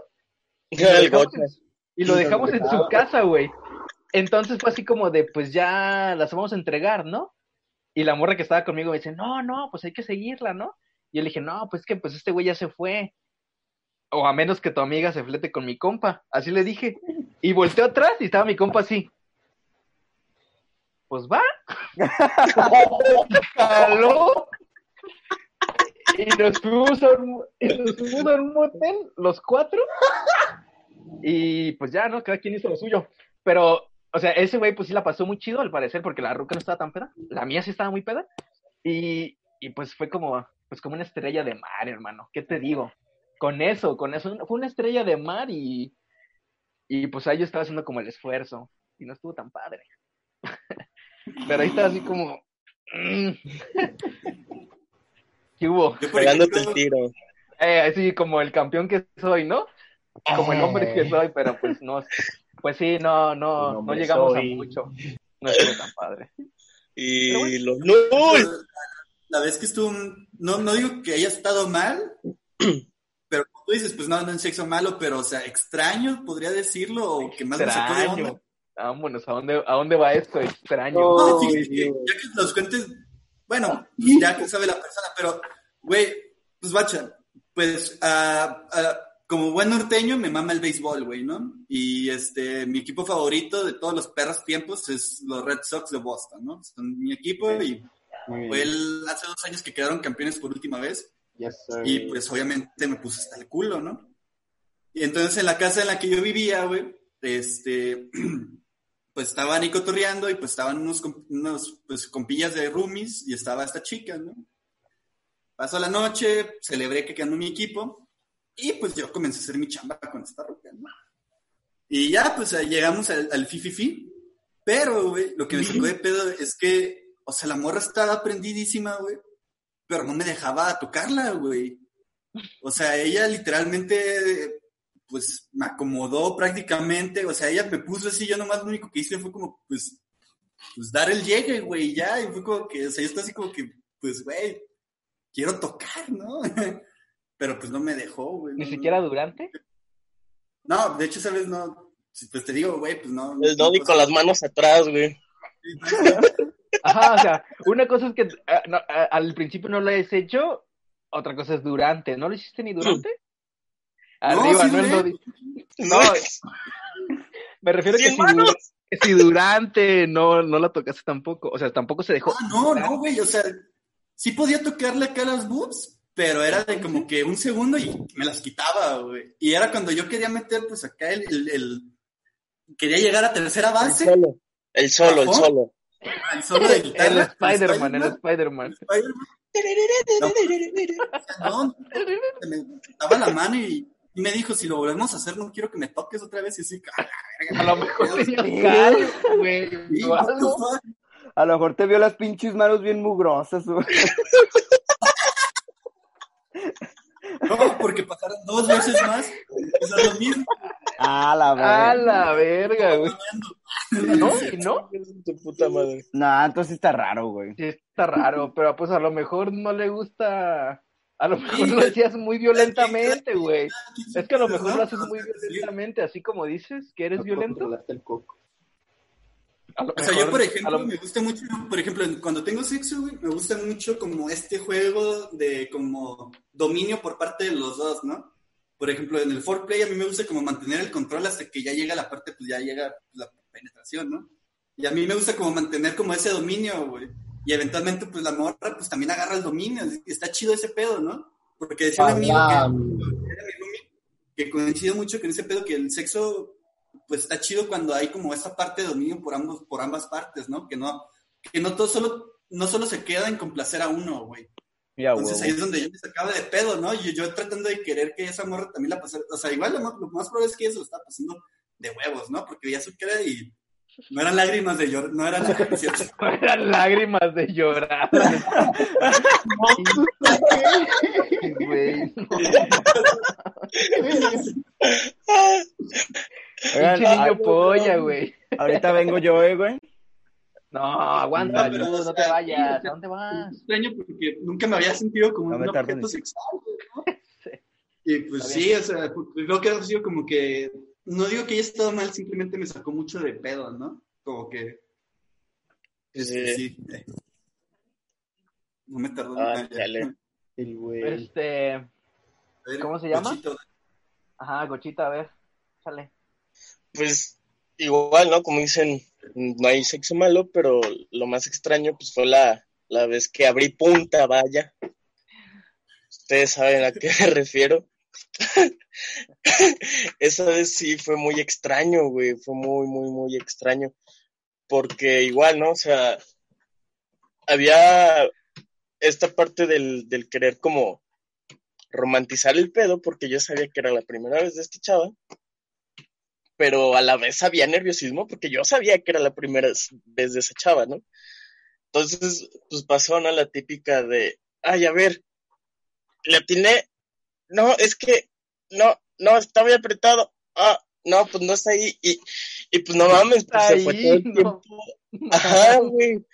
Y lo dejamos en- y lo dejamos en su casa, güey. Entonces fue así como de, pues ya las vamos a entregar, ¿no? Y la morra que estaba conmigo me dice, no, no, pues hay que seguirla, ¿no? Y yo le dije, no, pues que pues este güey ya se fue. O a menos que tu amiga se flete con mi compa. Así le dije. Y volteó atrás y estaba mi compa así. Pues va. Jaló. Y nos fuimos a un, nos fuimos a un motel, los cuatro. Y pues ya, ¿no? Cada quien hizo lo suyo. Pero, o sea, ese güey pues sí la pasó muy chido al parecer porque la ruca no estaba tan peda. La mía sí estaba muy peda. Y, y pues fue como, pues como una estrella de mar, hermano. ¿Qué te digo? Con eso, con eso. Fue una estrella de mar y, y pues ahí yo estaba haciendo como el esfuerzo. Y no estuvo tan padre. Pero ahí estaba así como... mm. ¿Qué hubo? Pegándote el tiro. Eh, así como el campeón que soy, ¿no? Como el hombre Eh. que soy, pero pues no, pues sí, no, no, no llegamos soy. a mucho. No estuvo tan padre. Y los ¡Uy! la vez que estuvo, no, no digo que haya estado mal, pero como tú dices, pues no, no en sexo malo, pero o sea, extraño, podría decirlo, o que más sacó de onda. Extraño. Vámonos, ¿a dónde, ¿a dónde va esto? Extraño. No. Que Dios. ya que los cuentes, bueno, ya que sabe la persona, pero, güey, pues bacha, pues ah, ah, como buen norteño me mama el béisbol, güey, ¿no? Y este, mi equipo favorito de todos los perros tiempos es los Red Sox de Boston, ¿no? Son mi equipo y fue el, hace dos años que quedaron campeones por última vez. Yes. Y pues obviamente me puse hasta el culo, ¿no? Y entonces en la casa en la que yo vivía, güey, este, pues estaba Nico torreando y pues estaban unos, unos pues, compillas de roomies y estaba esta chica, ¿no? Pasó la noche, celebré que ganó mi equipo y pues yo comencé a hacer mi chamba con esta roca, ¿no? Y ya, pues llegamos al, al fififi, pero, güey, lo que me sacó de pedo es que, o sea, la morra estaba prendidísima, güey, pero no me dejaba tocarla, güey. O sea, ella literalmente, pues, me acomodó prácticamente, o sea, ella me puso así, yo nomás lo único que hice fue como, pues, pues dar el llegue, güey, ya, y fue como que, o sea, yo estaba así como que, pues, güey, quiero tocar, ¿no? Pero pues no me dejó, güey. Ni no, siquiera no. durante. No, de hecho, ¿sabes? No, pues te digo, güey, pues no. El Dodi con las manos atrás, güey. Ajá, o sea, una cosa es que no, ah, al principio no lo has hecho, otra cosa es durante. ¿No lo hiciste ni durante? Arriba, sí no, el duré. Dodi. No, me refiero a que ¡Cien si, dura- manos! que si durante no, no la tocaste tampoco. O sea, tampoco se dejó. Ah, no, no, güey, o sea, sí podía tocarle acá las boobs, pero era de como que un segundo y me las quitaba, güey. Y era cuando yo quería meter, pues acá el, el, el- quería llegar a tercera El base, solo. El solo, el solo. el solo de El guitarra. Spider-Man, el Spider-Man. Spider-Man. No, no, me daba la mano y, y me dijo, si lo volvemos a hacer, no quiero que me toques otra vez. Y así, "Ah, A lo mejor güey". tenías callo, güey. Sí, o what the algo. fuck? A lo mejor te vio las pinches manos bien mugrosas, güey. No, porque pasaron dos veces más. Lo mismo. Ah, la A verdad. la verga, güey. ¿No? ¿Y no? Puta madre. No, entonces sí está raro, güey. Sí, está raro, pero pues a lo mejor no le gusta. A lo mejor Sí, lo hacías muy violentamente, güey. Es que a lo mejor lo haces muy violentamente, así como dices que eres No violento. el coco. O sea, yo, por a ejemplo, lo- me gusta mucho, por ejemplo, cuando tengo sexo, güey, me gusta mucho como este juego de como dominio por parte de los dos, ¿no? Por ejemplo, en el foreplay a mí me gusta como mantener el control hasta que ya llega la parte, pues ya llega la penetración, ¿no? Y a mí me gusta como mantener como ese dominio, güey. Y eventualmente, pues la morra, pues también agarra el dominio. Está chido ese pedo, ¿no? Porque decía un amigo que, que coincide mucho con ese pedo que el sexo pues está chido cuando hay como esa parte de dominio por ambos por ambas partes, ¿no? Que no que no todo solo no solo se queda en complacer a uno, güey. Ya, Entonces ahí es donde yo me sacaba de pedo, ¿no? Y yo tratando de querer que esa morra también la pasara, o sea, igual lo más, lo más probable es que ella se lo estaba pasando de huevos, ¿no? Porque veía su cara y no eran lágrimas de llorar, no eran lágrimas, ¿cierto? Eran lágrimas de llorar. Oigan, niño polla, güey. ahorita vengo yo, eh, güey. No, aguanta, No, pero, tú, o no sea, te vayas. ¿A dónde vas? Es extraño porque nunca me había sentido como No un objeto sexual, güey, ¿no? Sí. Y pues sí, o sea, creo que ha sido como que, no digo que haya estado mal, simplemente me sacó mucho de pedo, ¿no? Como que, este, Sí. sí. eh. No me tardó Ah, nada. chale. El güey. Este. Ver, ¿Cómo se llama? Ajá, Gochita, a ver. Sale. Pues igual, ¿no? Como dicen, no hay sexo malo, pero lo más extraño pues fue la, la vez que abrí punta, vaya. Ustedes saben a qué me refiero. Esa vez sí fue muy extraño, güey, fue muy, muy, muy extraño. Porque igual, ¿no? O sea, había esta parte del, del querer como romantizar el pedo, porque yo sabía que era la primera vez de esta chava pero a la vez había nerviosismo porque yo sabía que era la primera vez de esa chava, ¿no? Entonces, pues pasó, ¿no? La típica de, ay, a ver, le atiné, no, es que, no, no, está muy apretado, ah, no, pues no está ahí, y, y pues no mames, pues se fue todo el no. tiempo, ajá, güey,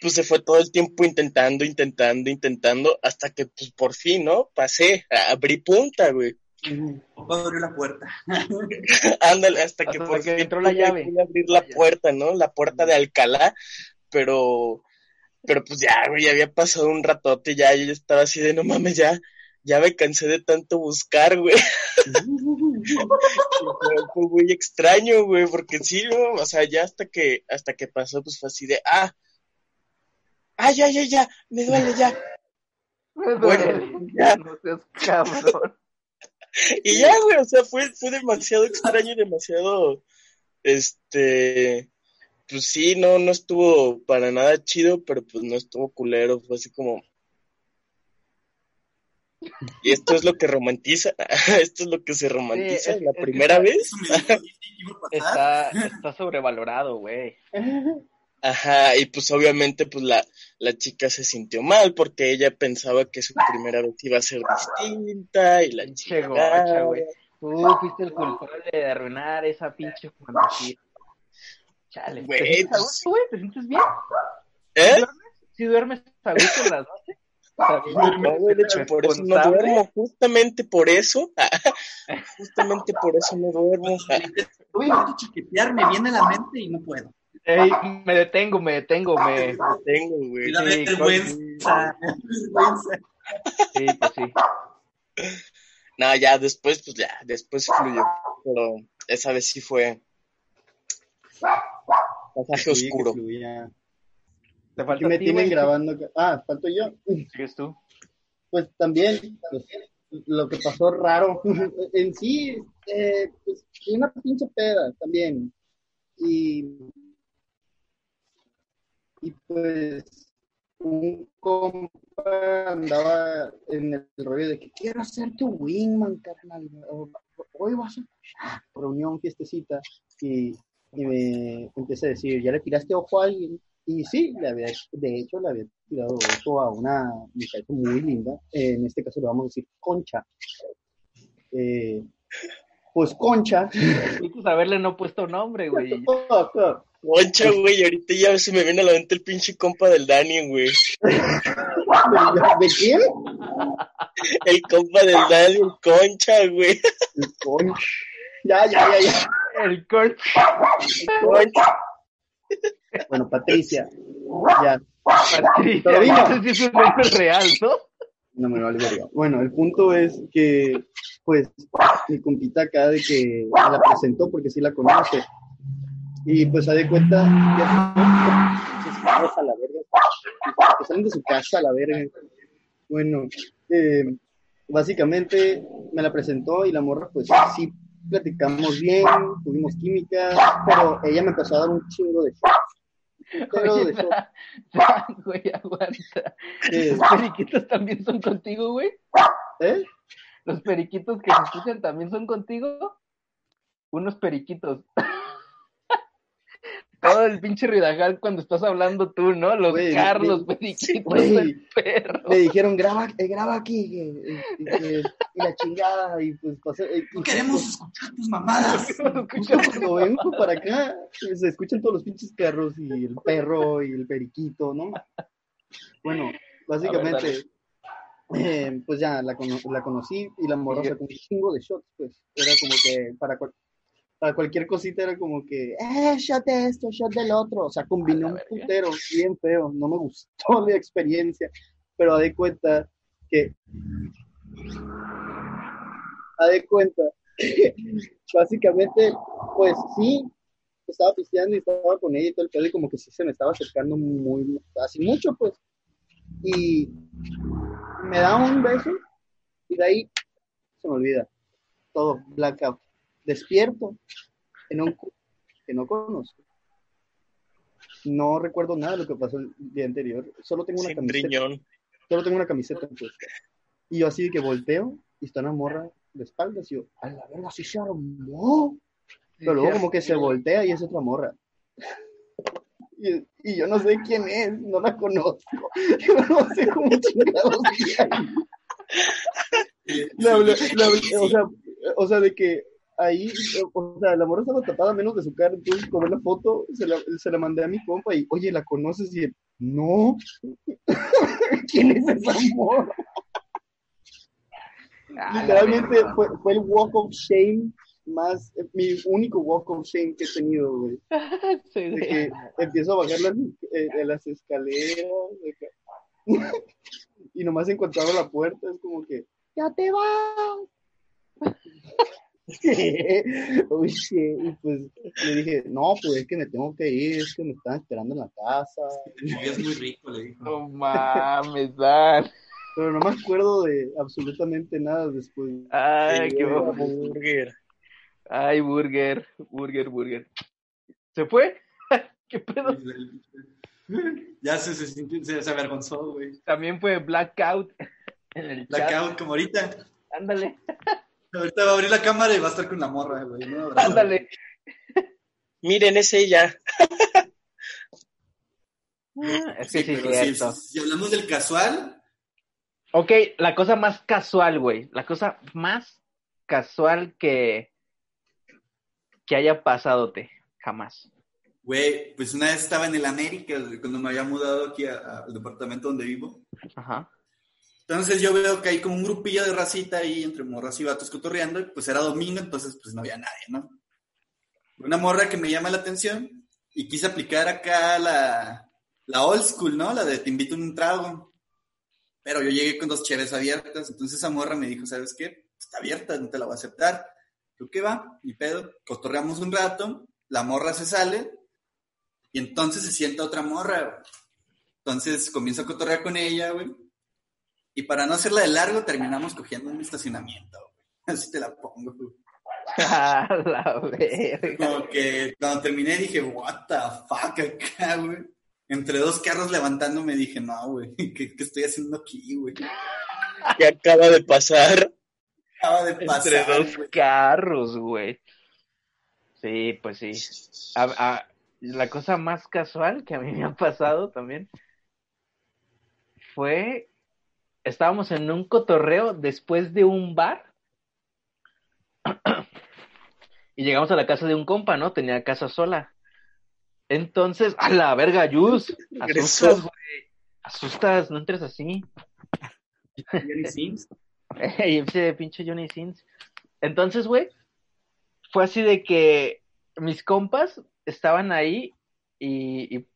pues se fue todo el tiempo intentando, intentando, intentando, hasta que, pues por fin, ¿no? Pasé, abrí punta, güey. Papá abrió la puerta. Ándale, hasta que Hasta por que fin entró la pude- llave. pude abrir la puerta, ¿no? La puerta de Alcalá, pero, pero pues ya, güey, había pasado un ratote ya, y yo estaba así de, no mames, ya, ya me cansé de tanto buscar, güey. Fue, muy extraño, güey, porque sí, ¿no? O sea, ya hasta que, hasta que pasó, pues fue así de, ah, ah, ya, ya, ya, me duele ya. Me Bueno, duele. ya. No seas cabrón. Y ya, güey, o sea, fue, fue demasiado extraño y demasiado, este, pues sí, no, no estuvo para nada chido, pero pues no estuvo culero, fue así como... Y esto es lo que romantiza, esto es lo que se romantiza es- la es primera vez. Está, está sobrevalorado, güey. Ajá, y pues obviamente pues la, la chica se sintió mal porque ella pensaba que su primera vez iba a ser distinta y la Pinche chica... gocha, güey. Tú fuiste el culpable de arruinar esa pinche fantasía. Chale. Güey, ¿Te sientes a pues- gusto, güey? ¿Te sientes bien? ¿Eh? ¿Si duermes a gusto en las noches? No, güey, de hecho, por eso no duermo, justamente por eso, justamente por eso no duermo. Voy a chiquetear, me viene a la mente y no puedo. Ey, me detengo, me detengo, me... Tengo, güey. Y la Sí, vergüenza. Sí, pues sí. No, ya después, pues ya, después fluyó. Pero esa vez sí fue pasaje oscuro. Te falta me ti, tienen güey. grabando. Ah, falto yo. ¿Sigues tú? Pues también, pues, lo que pasó raro. en sí, eh, pues, una pinche peda también. Y, y pues, un compa andaba en el rollo de que quiero hacer tu wingman, carnal. Hoy vas a reunión, fiestecita. Y, y me empieza a decir, ¿ya le tiraste ojo a alguien? Y sí, le había, de hecho, le había tirado ojo a una muchacha muy linda. Eh, en este caso le vamos a decir Concha. Eh, pues Concha. Pudiste haberle no puesto nombre, güey. Concha, güey, ahorita ya se me viene a la mente el pinche compa del Dani, güey. ¿De quién? El compa del Dani, el Concha, güey. Concha. Ya, ya, ya, ya. El col... Concha. Bueno, Patricia. Ya. Patricia. Pero. No sé si es un nombre real, ¿no? No me vale verga. Bueno, el punto es que, pues, mi compita acá de que la presentó porque sí la conoce. Y pues se de cuenta, ya a la verga, que salen de su casa a la verga. Bueno, eh, básicamente me la presentó y la morra, pues sí, platicamos bien, tuvimos química, pero ella me empezó a dar un chingo de shots. Un chingo de. Güey, aguanta. Eh, ¿Los periquitos también son contigo, güey? ¿Eh? ¿Los periquitos que se escuchan también son contigo? Unos periquitos. Todo el pinche ridagal cuando estás hablando tú, ¿no? Los Güey, carros, güey, los periquitos, güey. el perro. me dijeron, graba, eh, graba aquí, que- y, que- y la chingada, y pues pasé. eh, y- No queremos escuchar tus mamadas. Cuando vengo para acá, se escuchan todos los pinches perros, y el perro, y el periquito, ¿no? Bueno, básicamente, eh, pues ya la, la conocí, y la morra sacó un chingo de shots, pues, era como que para, cual- para cualquier cosita era como que, eh, shot de esto, shot del otro, o sea, la un putero, bien feo, no me gustó la experiencia, pero a de cuenta que a de cuenta que básicamente, pues sí, estaba pisteando y estaba con ella y todo el pedo, y como que sí se me estaba acercando muy, así mucho, pues. Y me da un beso y de ahí se me olvida todo, blackout. Despierto en un que no conozco. No recuerdo nada de lo que pasó el día anterior. Solo tengo una Sin camiseta. riñón. Solo tengo una camiseta puesta. Y yo así de que volteo y está una morra de espaldas y yo, a la verga, sí se armó. Pero luego como que se voltea y es otra morra. Y, y yo no sé quién es, no la conozco. Yo no sé cómo chingados. Le hablé- le hablé- o, sea, o sea, de que ahí, o sea, la morra estaba tapada menos de su cara, entonces como la foto, se la, se la mandé a mi compa y, oye, ¿la conoces? Y él, no. ¿Quién es esa morra? Ah, Literalmente fue, fue el walk of shame más, eh, mi único walk of shame que he tenido, güey. Sí, De que empiezo a bajar las, eh, las escaleras y nomás encontraba la puerta, es como que, ya te vas. Uy, y pues le dije, no, pues es que me tengo que ir, es que me están esperando en la casa. Es muy rico, le dijo. No mames, Dan. Pero no me acuerdo de absolutamente nada después. Ay, qué Burger, bueno. burger. Ay, burger, burger, burger. ¿Se fue? ¿Qué pedo? Ya se, se, sintió- se, se avergonzó, güey. También fue blackout en el chat. Blackout, como ahorita. Ándale, Ahorita va a abrir la cámara y va a estar con la morra, güey. ¿no? ándale. Miren, es ella. Es que sí, es pero si, cierto. si hablamos del casual, Ok, la cosa más casual, güey. La cosa más casual que, que haya pasadote. Jamás. güey, pues una vez estaba en el América, cuando me había mudado aquí al departamento donde vivo. Ajá. Entonces yo veo que hay como un grupillo de racita ahí entre morras y vatos cotorreando, y pues era domingo, entonces pues no había nadie, ¿no? una morra que me llama la atención y quise aplicar acá la, la old school, ¿no? La de te invito un trago. Pero yo llegué con dos cheves abiertas, entonces esa morra me dijo, ¿sabes qué? Está abierta, no te la voy a aceptar. ¿Tú qué va? Mi pedo. Cotorreamos un rato, la morra se sale y entonces se sienta otra morra. Entonces comienzo a cotorrear con ella, güey. Y para no hacerla de largo, terminamos cogiendo un estacionamiento, güey. Así te la pongo, güey. A la verga. Como que cuando terminé dije, what the fuck acá, güey. Entre dos carros levantándome dije, no, güey, ¿qué, qué estoy haciendo aquí, güey? ¿Qué acaba de pasar? Acaba de pasar, Entre dos güey. carros, güey. Sí, pues sí. A- a- la cosa más casual que a mí me ha pasado también fue, estábamos en un cotorreo después de un bar y llegamos a la casa de un compa, ¿no? Tenía casa sola. Entonces, a la verga, Yus, asustas, güey. Asustas, no entres así. Johnny Sins. Ey, ese pinche Johnny Sins. Entonces, güey, fue así de que mis compas estaban ahí y, y,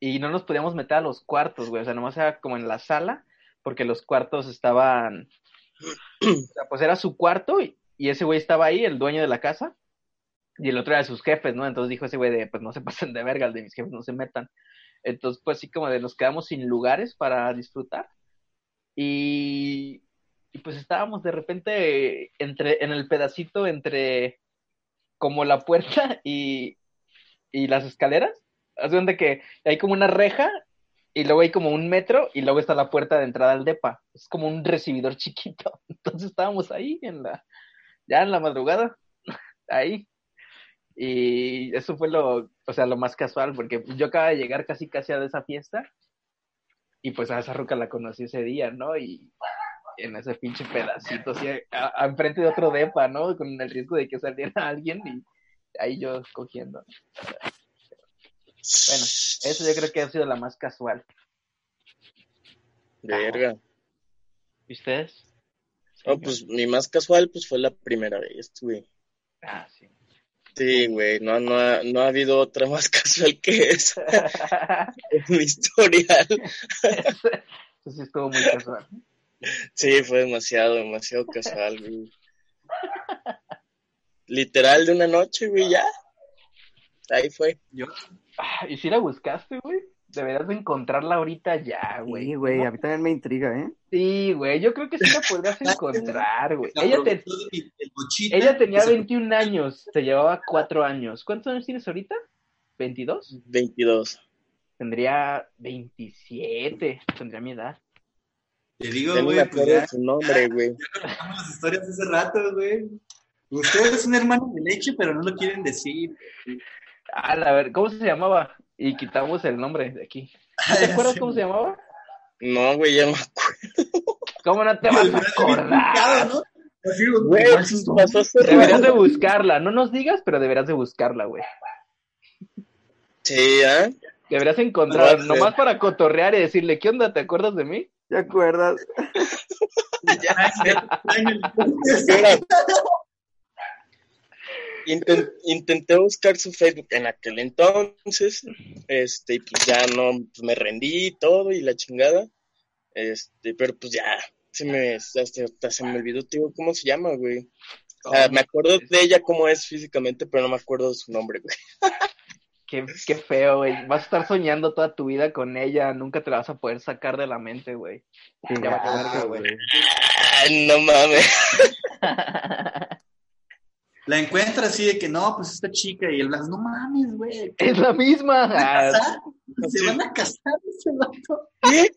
y no nos podíamos meter a los cuartos, güey. O sea, nomás era como en la sala, porque los cuartos estaban. O sea, pues era su cuarto y, ese güey estaba ahí, el dueño de la casa, y el otro era de sus jefes, ¿no? Entonces dijo ese güey de, pues no se pasen de verga, el de mis jefes no se metan. Entonces, pues sí, como de nos quedamos sin lugares para disfrutar. Y, pues estábamos de repente entre, en el pedacito entre como la puerta y, las escaleras. Haz de que hay como una reja y luego hay como un metro y luego está la puerta de entrada al depa. Es como un recibidor chiquito. Entonces estábamos ahí en la, ya en la madrugada, ahí. Y eso fue lo, o sea, lo más casual, porque yo acababa de llegar casi casi a esa fiesta y pues a esa ruca la conocí ese día, ¿no? Y en ese pinche pedacito, así, a, a enfrente de otro depa, ¿no? Con el riesgo de que saliera alguien y ahí yo cogiendo. Bueno, eso yo creo que ha sido la más casual. Verga. ¿Y ustedes? No, pues mi más casual pues fue la primera vez, güey. Ah, sí. Sí, güey, no, no, ha, no ha habido otra más casual que esa en mi historial. Eso sí estuvo muy casual. Sí, fue demasiado, demasiado casual, güey. Literal de una noche, güey, ya. Ahí fue. Yo, ¿Y si la buscaste, güey? Deberías de encontrarla ahorita ya, güey. Sí, güey, a mí también me intriga, ¿eh? Sí, güey, yo creo que sí la podrías encontrar, güey. la Ella, te- tenía que se- 21 años, te llevaba 4 años. ¿Cuántos años tienes ahorita? ¿22? 22. Tendría 27, tendría mi edad. Te digo, Ya güey, pues ya, su nombre, güey. ya contamos las historias hace rato, güey. Ustedes son hermanos de leche, pero no lo quieren decir. Ah, a ver, ¿cómo se llamaba? Y quitamos el nombre de aquí. ¿No ¿Te acuerdas cómo se llamaba? No, güey, ya no me acuerdo. ¿Cómo no te vas a acordar? ¿no? Así, Güey, pasó Deberías de buscarla, no nos digas, pero deberías de buscarla, güey. Sí, ¿ah? Deberías encontrar, No, nomás para cotorrear y decirle, ¿qué onda? ¿Te acuerdas de mí? ¿Te acuerdas? Mira. Inten- intenté buscar su Facebook en aquel entonces, este, y pues ya no, pues me rendí y todo y la chingada, este, pero pues ya, se me, hasta, hasta se me olvidó, tío, cómo se llama, güey. O sea, me acuerdo de ella cómo es físicamente, pero no me acuerdo de su nombre, güey. Qué, qué feo, güey. Vas a estar soñando toda tu vida con ella, nunca te la vas a poder sacar de la mente, güey. Ya valió verga, güey. Ay, no mames. La encuentra así de que no, pues esta chica y el Blas, no mames, güey. Es la misma. Ah, Se van a casar ese vato. ¿Qué?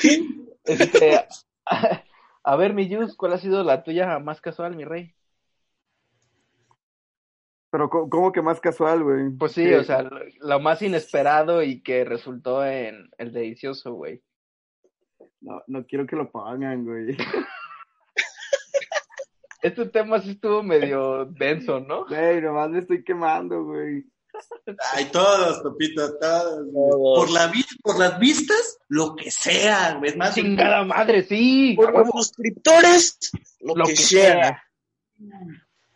¿Qué? este, a ver, mi Yus, ¿cuál ha sido la tuya más casual, mi rey? Pero ¿cómo, cómo que más casual, güey? Pues sí, ¿Qué? o sea, lo, lo más inesperado y que resultó en el delicioso, güey. No, no quiero que lo pongan, güey. Este tema sí estuvo medio denso, ¿no? Güey, nomás me estoy quemando, güey. Ay, todos, Topito, todos. güey. Todos. Por, la, vi- por las vistas, lo que sea, güey. Es más, Chingada madre, sí. Por los suscriptores, lo, Lo que, que sea. sea.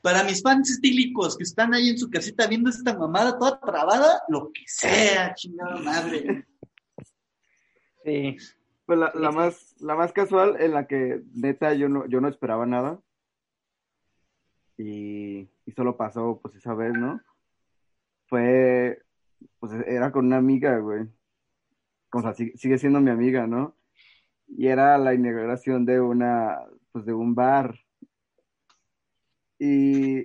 Para mis fans estílicos que están ahí en su casita viendo esta mamada toda trabada, lo que sea, chingada madre. Sí. Pues la, la más, la más casual en la que neta yo no, yo no esperaba nada. Y, solo pasó pues esa vez, ¿no? Fue, pues era con una amiga, güey. O sea, sigue, siendo mi amiga, ¿no? Y era la inauguración de una, pues de un bar. Y,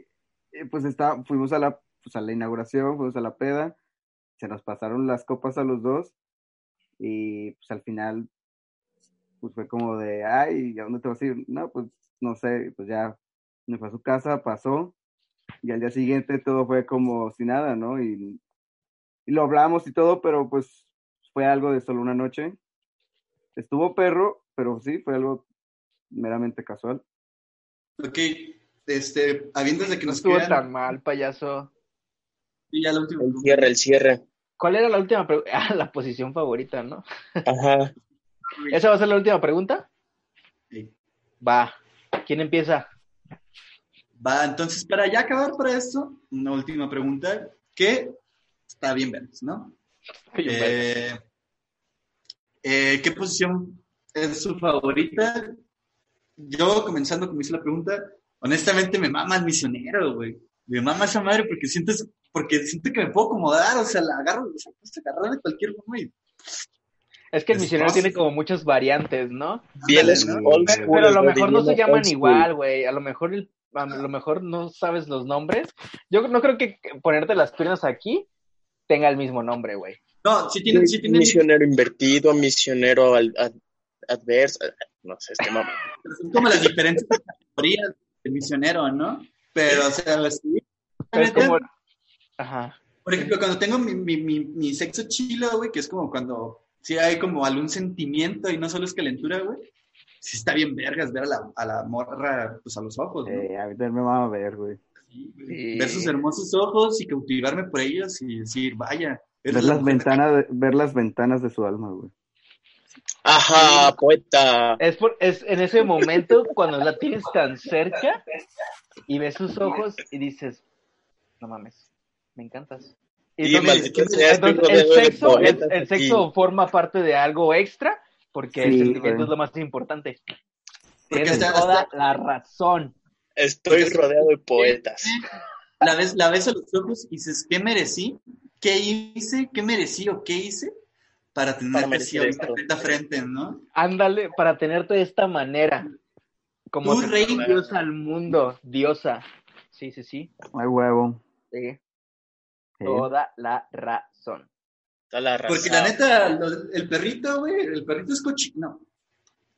y, pues está, fuimos a la, pues a la inauguración, fuimos a la peda, se nos pasaron las copas a los dos y pues al final pues fue como de, ay, ¿a dónde te vas a ir? No, pues no sé, pues ya me fue a su casa, pasó, y al día siguiente todo fue como si nada, ¿no? Y, y lo hablamos y todo, pero pues fue algo de solo una noche. Estuvo perro, pero sí, fue algo meramente casual. Ok, este, habiendo de que No nos estuvo quedan... tan mal, payaso. Y ya la última El pregunta. cierre, el cierre. ¿Cuál era la última pregunta? Ah, la posición favorita, ¿no? Ajá. ¿Esa va a ser la última pregunta? Sí. Va. ¿Quién empieza? Va, entonces, para ya acabar para esto, una última pregunta, que está bien verdes, ¿no? Eh, eh, ¿Qué posición es su favorita? Yo, comenzando como hice la pregunta, honestamente me mama el misionero, güey. Me mama esa madre porque siento, porque siento que me puedo acomodar, o sea, la agarro, o sea, agarrar de cualquier forma y Es que el Es misionero tiene como muchas variantes, ¿no? ¿no? Pero, school, pero a lo mejor no se llaman igual, güey. A lo mejor el- a lo mejor no sabes los nombres. Yo no creo que ponerte las piernas aquí tenga el mismo nombre, güey. No, sí tiene, sí tiene, Misionero invertido, misionero al, ad- adverso. No sé, este mamá. son como las diferentes categorías de misionero, ¿no? Pero, o sea, sí. Pero es como... Ajá. Por ejemplo, cuando tengo mi, mi, mi, mi sexo chilo, güey, que es como cuando sí hay como algún sentimiento y no solo es calentura, güey. Sí está bien vergas ver a la, a la morra, pues a los ojos, ¿no? Eh, a mí también me va a ver, güey. Sí, güey. Sí. Ver sus hermosos ojos y cautivarme por ellos y decir, vaya. Ver la las, ventanas de, ver las ventanas de su alma, güey. Ajá, poeta. Es, por, es en ese momento cuando la tienes tan cerca y ves sus ojos y dices, no mames, me encantas. Y Y entonces, maldito sea, estoy entonces, el sexo, el, poetas el aquí. sexo forma parte de algo extra porque el sentimiento es lo más importante. Porque Tienes hasta- toda la razón. Estoy Porque- rodeado de poetas. La ves, la ves a los ojos y dices, ¿qué merecí? ¿Qué hice? ¿Qué merecí o qué hice para tenerte así ahorita frente a frente, ¿no? Ándale para tenerte de esta manera. Como Tú, reina. diosa al mundo, diosa. Sí, sí, sí. Ay, huevo. sí. Toda la razón. Está la razón. Porque la neta, lo- el perrito, güey, el perrito es cochino.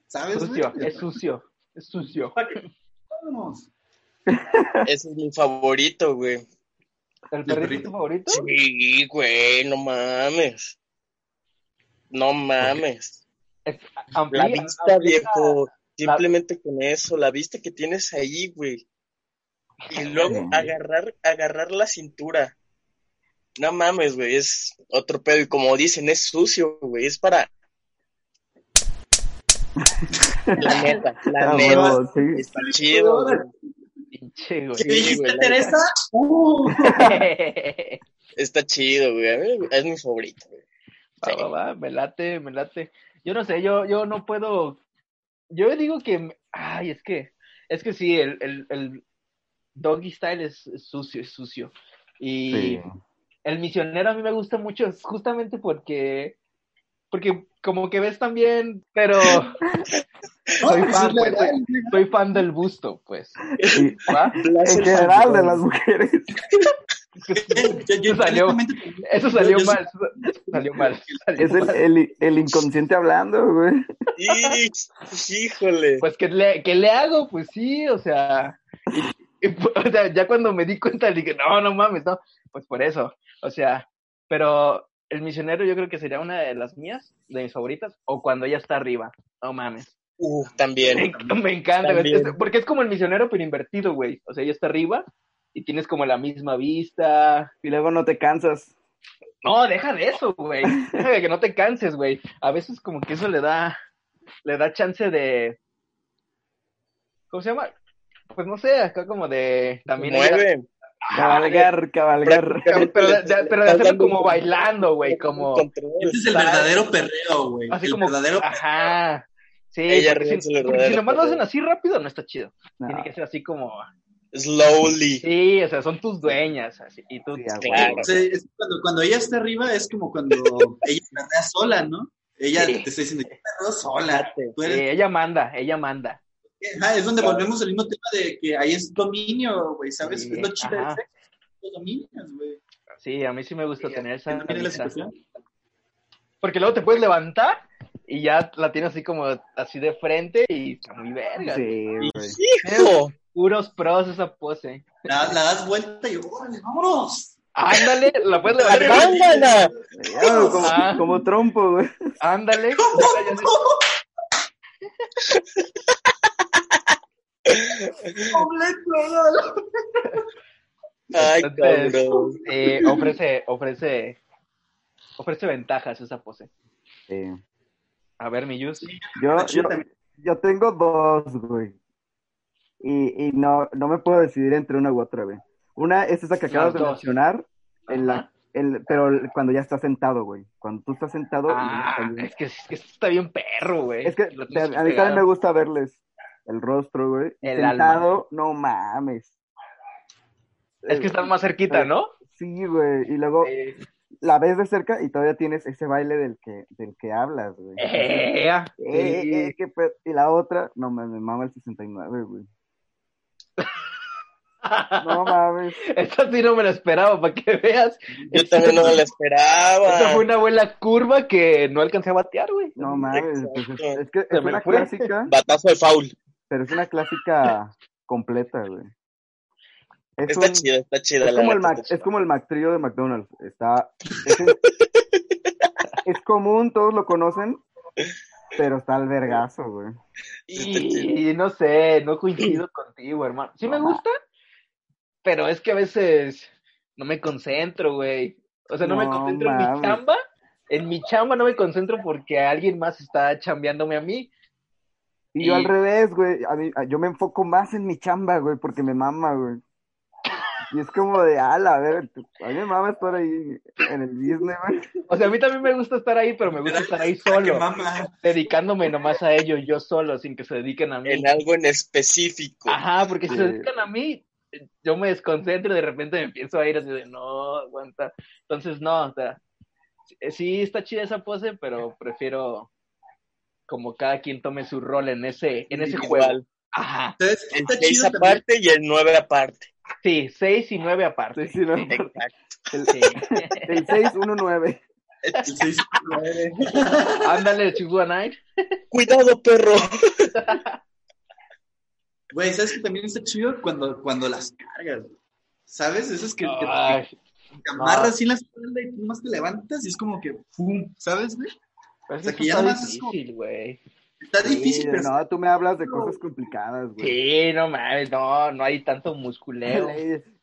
¿Sabes, güey? Sucio, es sucio, es sucio. Vamos. Ese es mi favorito, güey. ¿El perrito favorito? Sí, güey, no mames. No mames. Es- La vista, viejo. Simplemente con eso, la vista que tienes ahí, güey. Y luego agarrar, agarrar la cintura. No mames, güey, es otro pedo. Y como dicen, es sucio, güey, es para... La neta, la Ah, neta. sí. Está chido, güey. Pinche, güey. ¿Qué Sí, dijiste, Teresa? Uh. Está chido, güey. Es mi favorito, güey. Va, va, va, me late, me late. Yo no sé, yo, yo no puedo. Yo digo que. Ay, es que. Es que sí, el, el, el doggy style es, es sucio, es sucio. Y Sí. El misionero a mí me gusta mucho, es justamente porque. Porque como que ves también, pero soy fan, es pues, soy, soy fan del busto, pues. En general, de las mujeres. Eso salió- Eso mal, eso salió mal. salió Es el, mal. el, el inconsciente hablando, güey. Híjole. Pues, ¿qué le, qué le hago? Pues sí, o sea, o sea, ya cuando me di cuenta dije, no, no mames, no, pues por eso, o sea, pero el misionero yo creo que sería una de las mías, de mis favoritas, o cuando ella está arriba, no mames. Uh, también. me encanta, güey, También. es- porque es como el misionero pero invertido, güey, o sea, ella está arriba y tienes como la misma vista. Y luego no te cansas. No, deja de eso, güey, deja de que no te canses, güey, a veces como que eso le da, le da chance de, ¿cómo se llama? Pues no sé, acá como de también Mueve. Cabalgar, cabalgar. pero, pero de, pero de hacerlo como bailando, güey, como. Este es el verdadero perreo, güey. así el como verdadero ajá. Sí, Ella si, si nomás lo hacen perreo. así rápido no está chido. No. Tiene que ser así como Slowly. Sí, o sea, son tus dueñas, así, y tú Sí, Claro. huevo. O sea, es cuando, cuando ella está arriba es como cuando ella perrea sola, ¿no? Ella Sí. te está diciendo, yo perreo sola. Tú Sí, eres... ella manda, ella manda. Ajá, es donde volvemos al mismo tema de que ahí es dominio, güey, ¿sabes? Sí, es lo chido del sexo. Los dominios, güey. Sí, a mí sí me gusta Sí, tener esa ¿entiendes la? Porque luego te puedes levantar y ya la tienes así como así de frente y está muy verga. Sí, güey. Puros pros esa pose. La, la das vuelta y órale, vámonos. Ándale, la puedes levantar. ¡Abándala! Ya, como, Ah. como trompo, güey. Ándale. Ay, Entonces, cabrón. eh, ofrece, ofrece, ofrece ventajas esa pose. Sí. A ver, mi Yus. Yo, yo, tengo dos, güey. Y, y no, no me puedo decidir entre una u otra, güey. Una es esa que acabas de mencionar, en la, el, pero cuando ya estás sentado, güey. Cuando tú estás sentado. y Ah, bien- es que, es que está bien perro, güey. es que Lo a, mí también me gusta verles el rostro, güey. El sentado, no mames. Es que están más cerquita, ¿no? Sí, güey. Y luego Eh, la ves de cerca y todavía tienes ese baile del que, del que hablas, güey. eh, Eh, eh, eh, qué pe- Y la otra, no me, me mama el 69, güey. No mames. Esta sí no me la esperaba, para que veas. Yo también no me la Esta fue esperaba. una buena curva que no alcancé a batear, güey. No mames. pues es, que es me una fue. clásica, Batazo de foul. Pero es una clásica completa, güey. Es, Está un- chida, está chida. es la como el Mac, es como el Mac Trío de McDonald's. Está, es, es común, todos lo conocen, pero está al vergazo, güey. Y no sé, no coincido contigo, hermano. Sí me gusta, pero es que a veces no me concentro, güey. O sea, no, me concentro en mi chamba. En mi chamba no me concentro porque alguien más está chambeándome a mí. Y yo Y- al revés, güey. A mí, a- yo me enfoco más en mi chamba, güey, porque me mama, güey. Y es como de, ala, a ver, a mí me mama estar ahí en el Disney, güey. O sea, a mí también me gusta estar ahí, pero me gusta estar ahí Que solo, mamá. dedicándome nomás a ello, yo solo, sin que se dediquen a mí. En algo en específico. Ajá, porque si Sí. se dedican a mí, yo me desconcentro y de repente me empiezo a ir así de, no, aguanta. Entonces, no, o sea, sí está chida esa pose, pero prefiero como cada quien tome su rol en ese, en ese juego. Ajá, Entonces, El está 6 chido también. aparte y el 9 aparte. sí, seis y nueve aparte. Sí, sí, no. Exacto. El, Sí. el 619. El seis- Ándale, Chihuahua Night. Cuidado, perro. Güey, ¿sabes que también está chido cuando, cuando las cargas? ¿Sabes? Esas que, que- Ay, que te amarras así en la espalda y tú nomás te levantas y es como que ¡pum! ¿Sabes, güey? Pero O sea, que ya está difícil, güey. Está Sí, difícil, pero no, tú me hablas de cosas complicadas, güey. Sí, no mames, no, no hay tanto musculeo.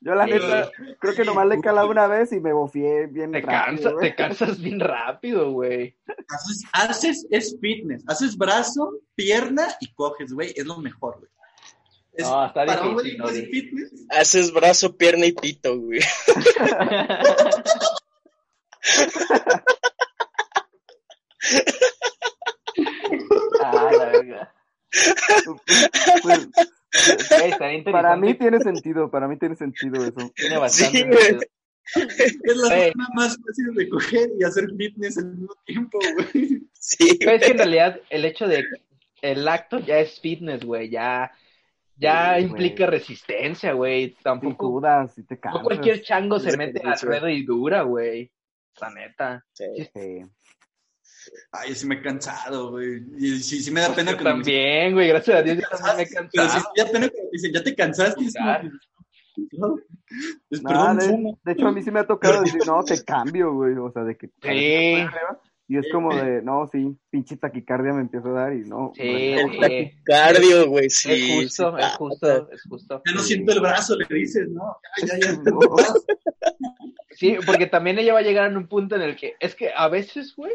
Yo la Sí. neta, creo que nomás le he calado una vez y me bofié bien Te, rápido, cansa, te cansas bien rápido, güey. haces, haces es fitness. Haces brazo, pierna y coges, güey. Es lo mejor, güey. Es No, está para un difícil, hace fitness. Haces brazo, pierna y pito, güey. ah, la verga. Pues, interesante. para mí tiene sentido, para mí tiene sentido eso. tiene bastante Sí, sentido. Es la forma más fácil de coger y hacer fitness al mismo tiempo, güey. Sí, Pero es que en realidad el hecho de el acto ya es fitness, güey, ya ya Sí, implica resistencia, güey. Sin Tampoco dudas, si te no cualquier chango se mete a ejercicio. rueda y dura, güey. La neta. Sí. Sí. Ay, sí me he cansado, güey. Y sí, sí me da pena Yo cuando me dicen, también, güey, gracias a Dios yo también me he Pero sí cansado. me da pena cuando me dicen, ya te cansaste. no. Perdón, de, hecho, a mí sí me ha tocado decir, no, te cambio, güey. O sea, de que. Sí. Y es como de, no, sí, pinche taquicardia me empiezo a dar y no. Sí, güey. Taquicardio, güey, sí. es justo, sí es justo, es justo. Ya no siento el brazo, le dices, ¿no? Ya, ya, ya. No. Sí, porque también ella va a llegar en un punto en el que es que a veces, güey,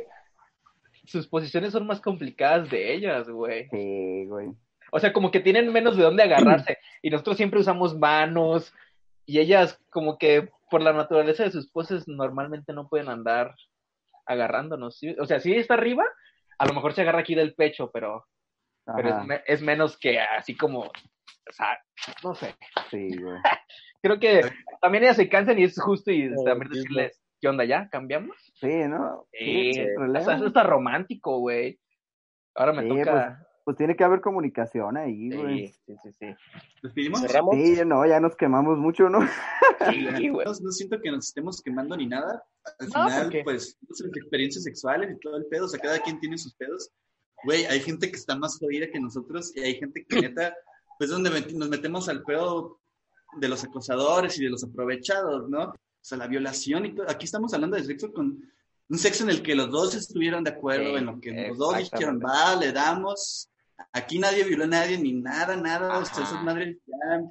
sus posiciones son más complicadas de ellas, güey. Sí, güey. O sea, como que tienen menos de dónde agarrarse. Y nosotros siempre usamos manos. Y ellas, como que por la naturaleza de sus poses, normalmente no pueden andar agarrándonos. ¿sí? O sea, si está arriba, a lo mejor se agarra aquí del pecho, pero, pero es, Ajá, me- es menos que así como. O sea, no sé. sí, güey. Creo que también ellas se cansan y es justo y también decirles, ¿qué onda ya? ¿Cambiamos? Sí, ¿no? Sí, o sea, eso está romántico, güey. Ahora me Sí, toca. Pues tiene que haber comunicación ahí, güey. Sí, sí, sí, sí. ¿Nos pedimos? ¿Cerramos? Sí, no, ya nos quemamos mucho, ¿no? Sí, güey. No, no siento que nos estemos quemando ni nada. Al No, final, pues, nuestras experiencias sexuales y todo el pedo, o sea, cada quien tiene sus pedos. Güey, hay gente que está más jodida que nosotros y hay gente que neta, pues, donde met- nos metemos al pedo de los acosadores y de los aprovechados, ¿no? O sea, la violación y todo. Aquí estamos hablando de sexo con un sexo en el que los dos estuvieron de acuerdo, Sí, en lo que los dos dijeron, va, le damos. Aquí nadie violó a nadie, ni nada, nada. O sea, esas madres ya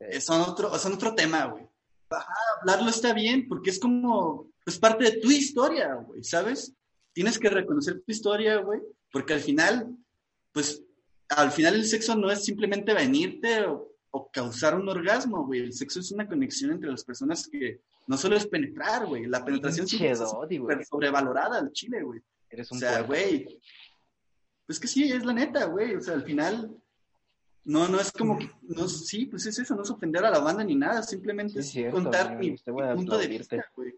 eh, son otro, son otro tema, güey. Ajá, hablarlo está bien porque es como, pues parte de tu historia, güey, ¿sabes? Tienes que reconocer tu historia, güey, porque al final, pues, al final el sexo no es simplemente venirte o, o causar un orgasmo, güey. El sexo es una conexión entre las personas que no solo es penetrar, güey. La penetración siempre súper sobrevalorada al chile, güey. Eres O un sea, puerco. güey. Pues que sí, es la neta, güey. O sea, al final, no, no es como que, no, sí, pues es eso, no es ofender a la banda ni nada, simplemente Sí, es es cierto, contar mi, punto de vista, güey.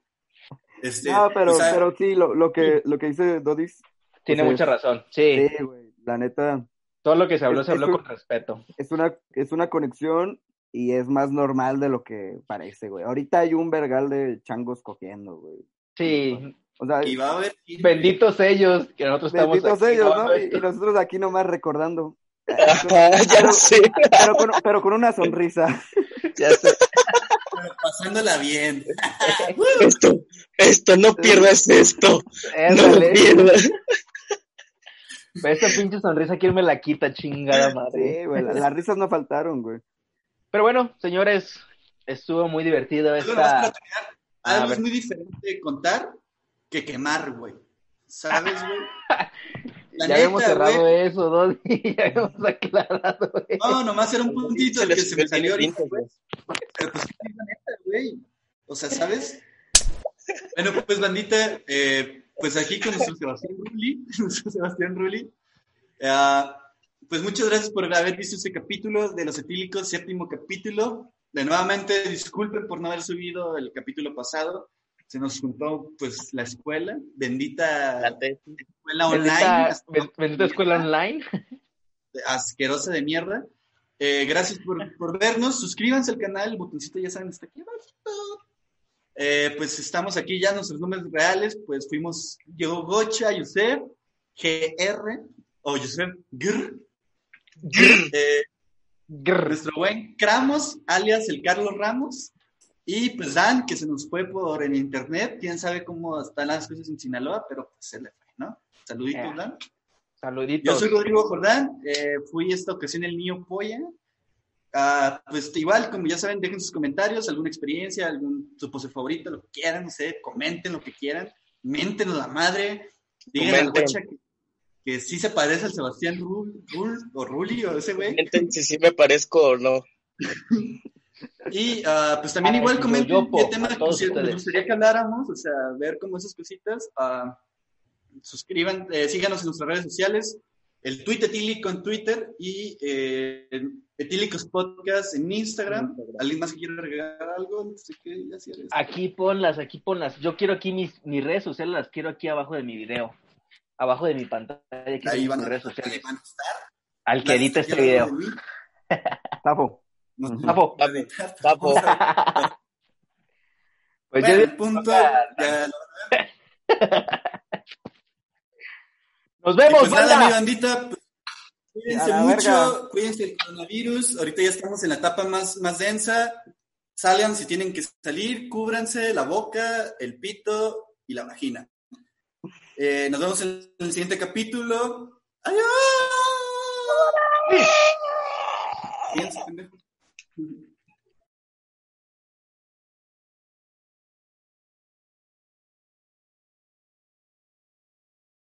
Este, No, pero, o sea, pero sí, lo, lo que, lo que dice Dodis, Tiene o sea, mucha razón. Sí, sí, güey, la neta, todo lo que se habló es- se habló un- con respeto. es una, es una conexión y es más normal de lo que parece, güey. Ahorita hay un vergal de changos cogiendo, güey. Sí, O sea, y va a haber... benditos ellos que nosotros estamos benditos aquí ellos, ¿no? Y, nosotros aquí nomás recordando. ya sé. Pero con, pero con una sonrisa. Ya sé. pasándola bien. Esto, esto, no pierdas esto. No pierdas. Esta pinche sonrisa, ¿quién me la quita, chingada madre? Sí, güey, la- las risas no faltaron, güey. Pero bueno, señores, estuvo muy divertido esta... Algo es muy diferente contar que quemar, güey. ¿Sabes, güey? La ya habíamos neta, cerrado güey. eso, Dodi, ya habíamos aclarado eso. No, nomás era un puntito el que se me salió ahorita, güey. Pero pues la neta, güey. O sea, ¿sabes? Bueno, pues bandita, eh, pues aquí con nuestro Sebastián Rulli, nuestro Sebastián Rulli. Ah, pues muchas gracias por haber visto este capítulo de Los Etílicos, séptimo capítulo. De nuevamente, disculpen por no haber subido el capítulo pasado. Se nos juntó, pues, la escuela, bendita escuela online. Bendita escuela online. asquerosa de mierda. Eh, gracias por, por vernos. Suscríbanse al canal, el botoncito ya saben, está aquí abajo. Eh, pues estamos aquí ya, nuestros nombres reales, pues fuimos yo, Gocha, Yusef, GR, o Yusef Gr, eh, Grr. nuestro buen Cramos, alias el Carlos Ramos, y pues Dan, que se nos fue por en internet, quién sabe cómo están las cosas en Sinaloa, pero pues se le fue, ¿no? Saluditos, Eh. Dan. Yo Saluditos. soy Rodrigo Jordán, eh, fui esta ocasión el niño polla. Ah, pues igual, como ya saben, dejen sus comentarios, alguna experiencia, algún su pose favorito, lo que quieran, no sé, comenten lo que quieran, méntenos la madre, digan a. Gocha que, que sí se parece al Sebastián Rul, Rul o Ruli o ese güey. Comenten si sí me parezco o no. Y ah, pues también Ay, igual comenten qué a todos nos gustaría que habláramos, o sea, ver como esas cositas. ah, suscriban, eh, síganos en nuestras redes sociales, el tweet etílico en Twitter y eh, etílicos podcast en Instagram. ¿Alguien más que quiera agregar algo? No sé qué, ya cierres. Aquí ponlas, aquí ponlas. Yo quiero aquí mis, mis redes sociales, las quiero aquí abajo de mi video. Abajo de mi pantalla. Aquí Ahí mis van a, redes ahí sociales. van a estar. Al que edite este video. Tapo. No. Papo, papo. Pues Bueno, yo el punto, ya, nos vemos, pues nada, mi bandita, cuídense mucho, verga. cuídense del coronavirus. Ahorita ya estamos en la etapa más, más densa. Salgan si tienen que salir, cúbranse la boca, el pito y la vagina. Eh, nos vemos en el siguiente capítulo. ¡Adiós! Cuídense, pendejos.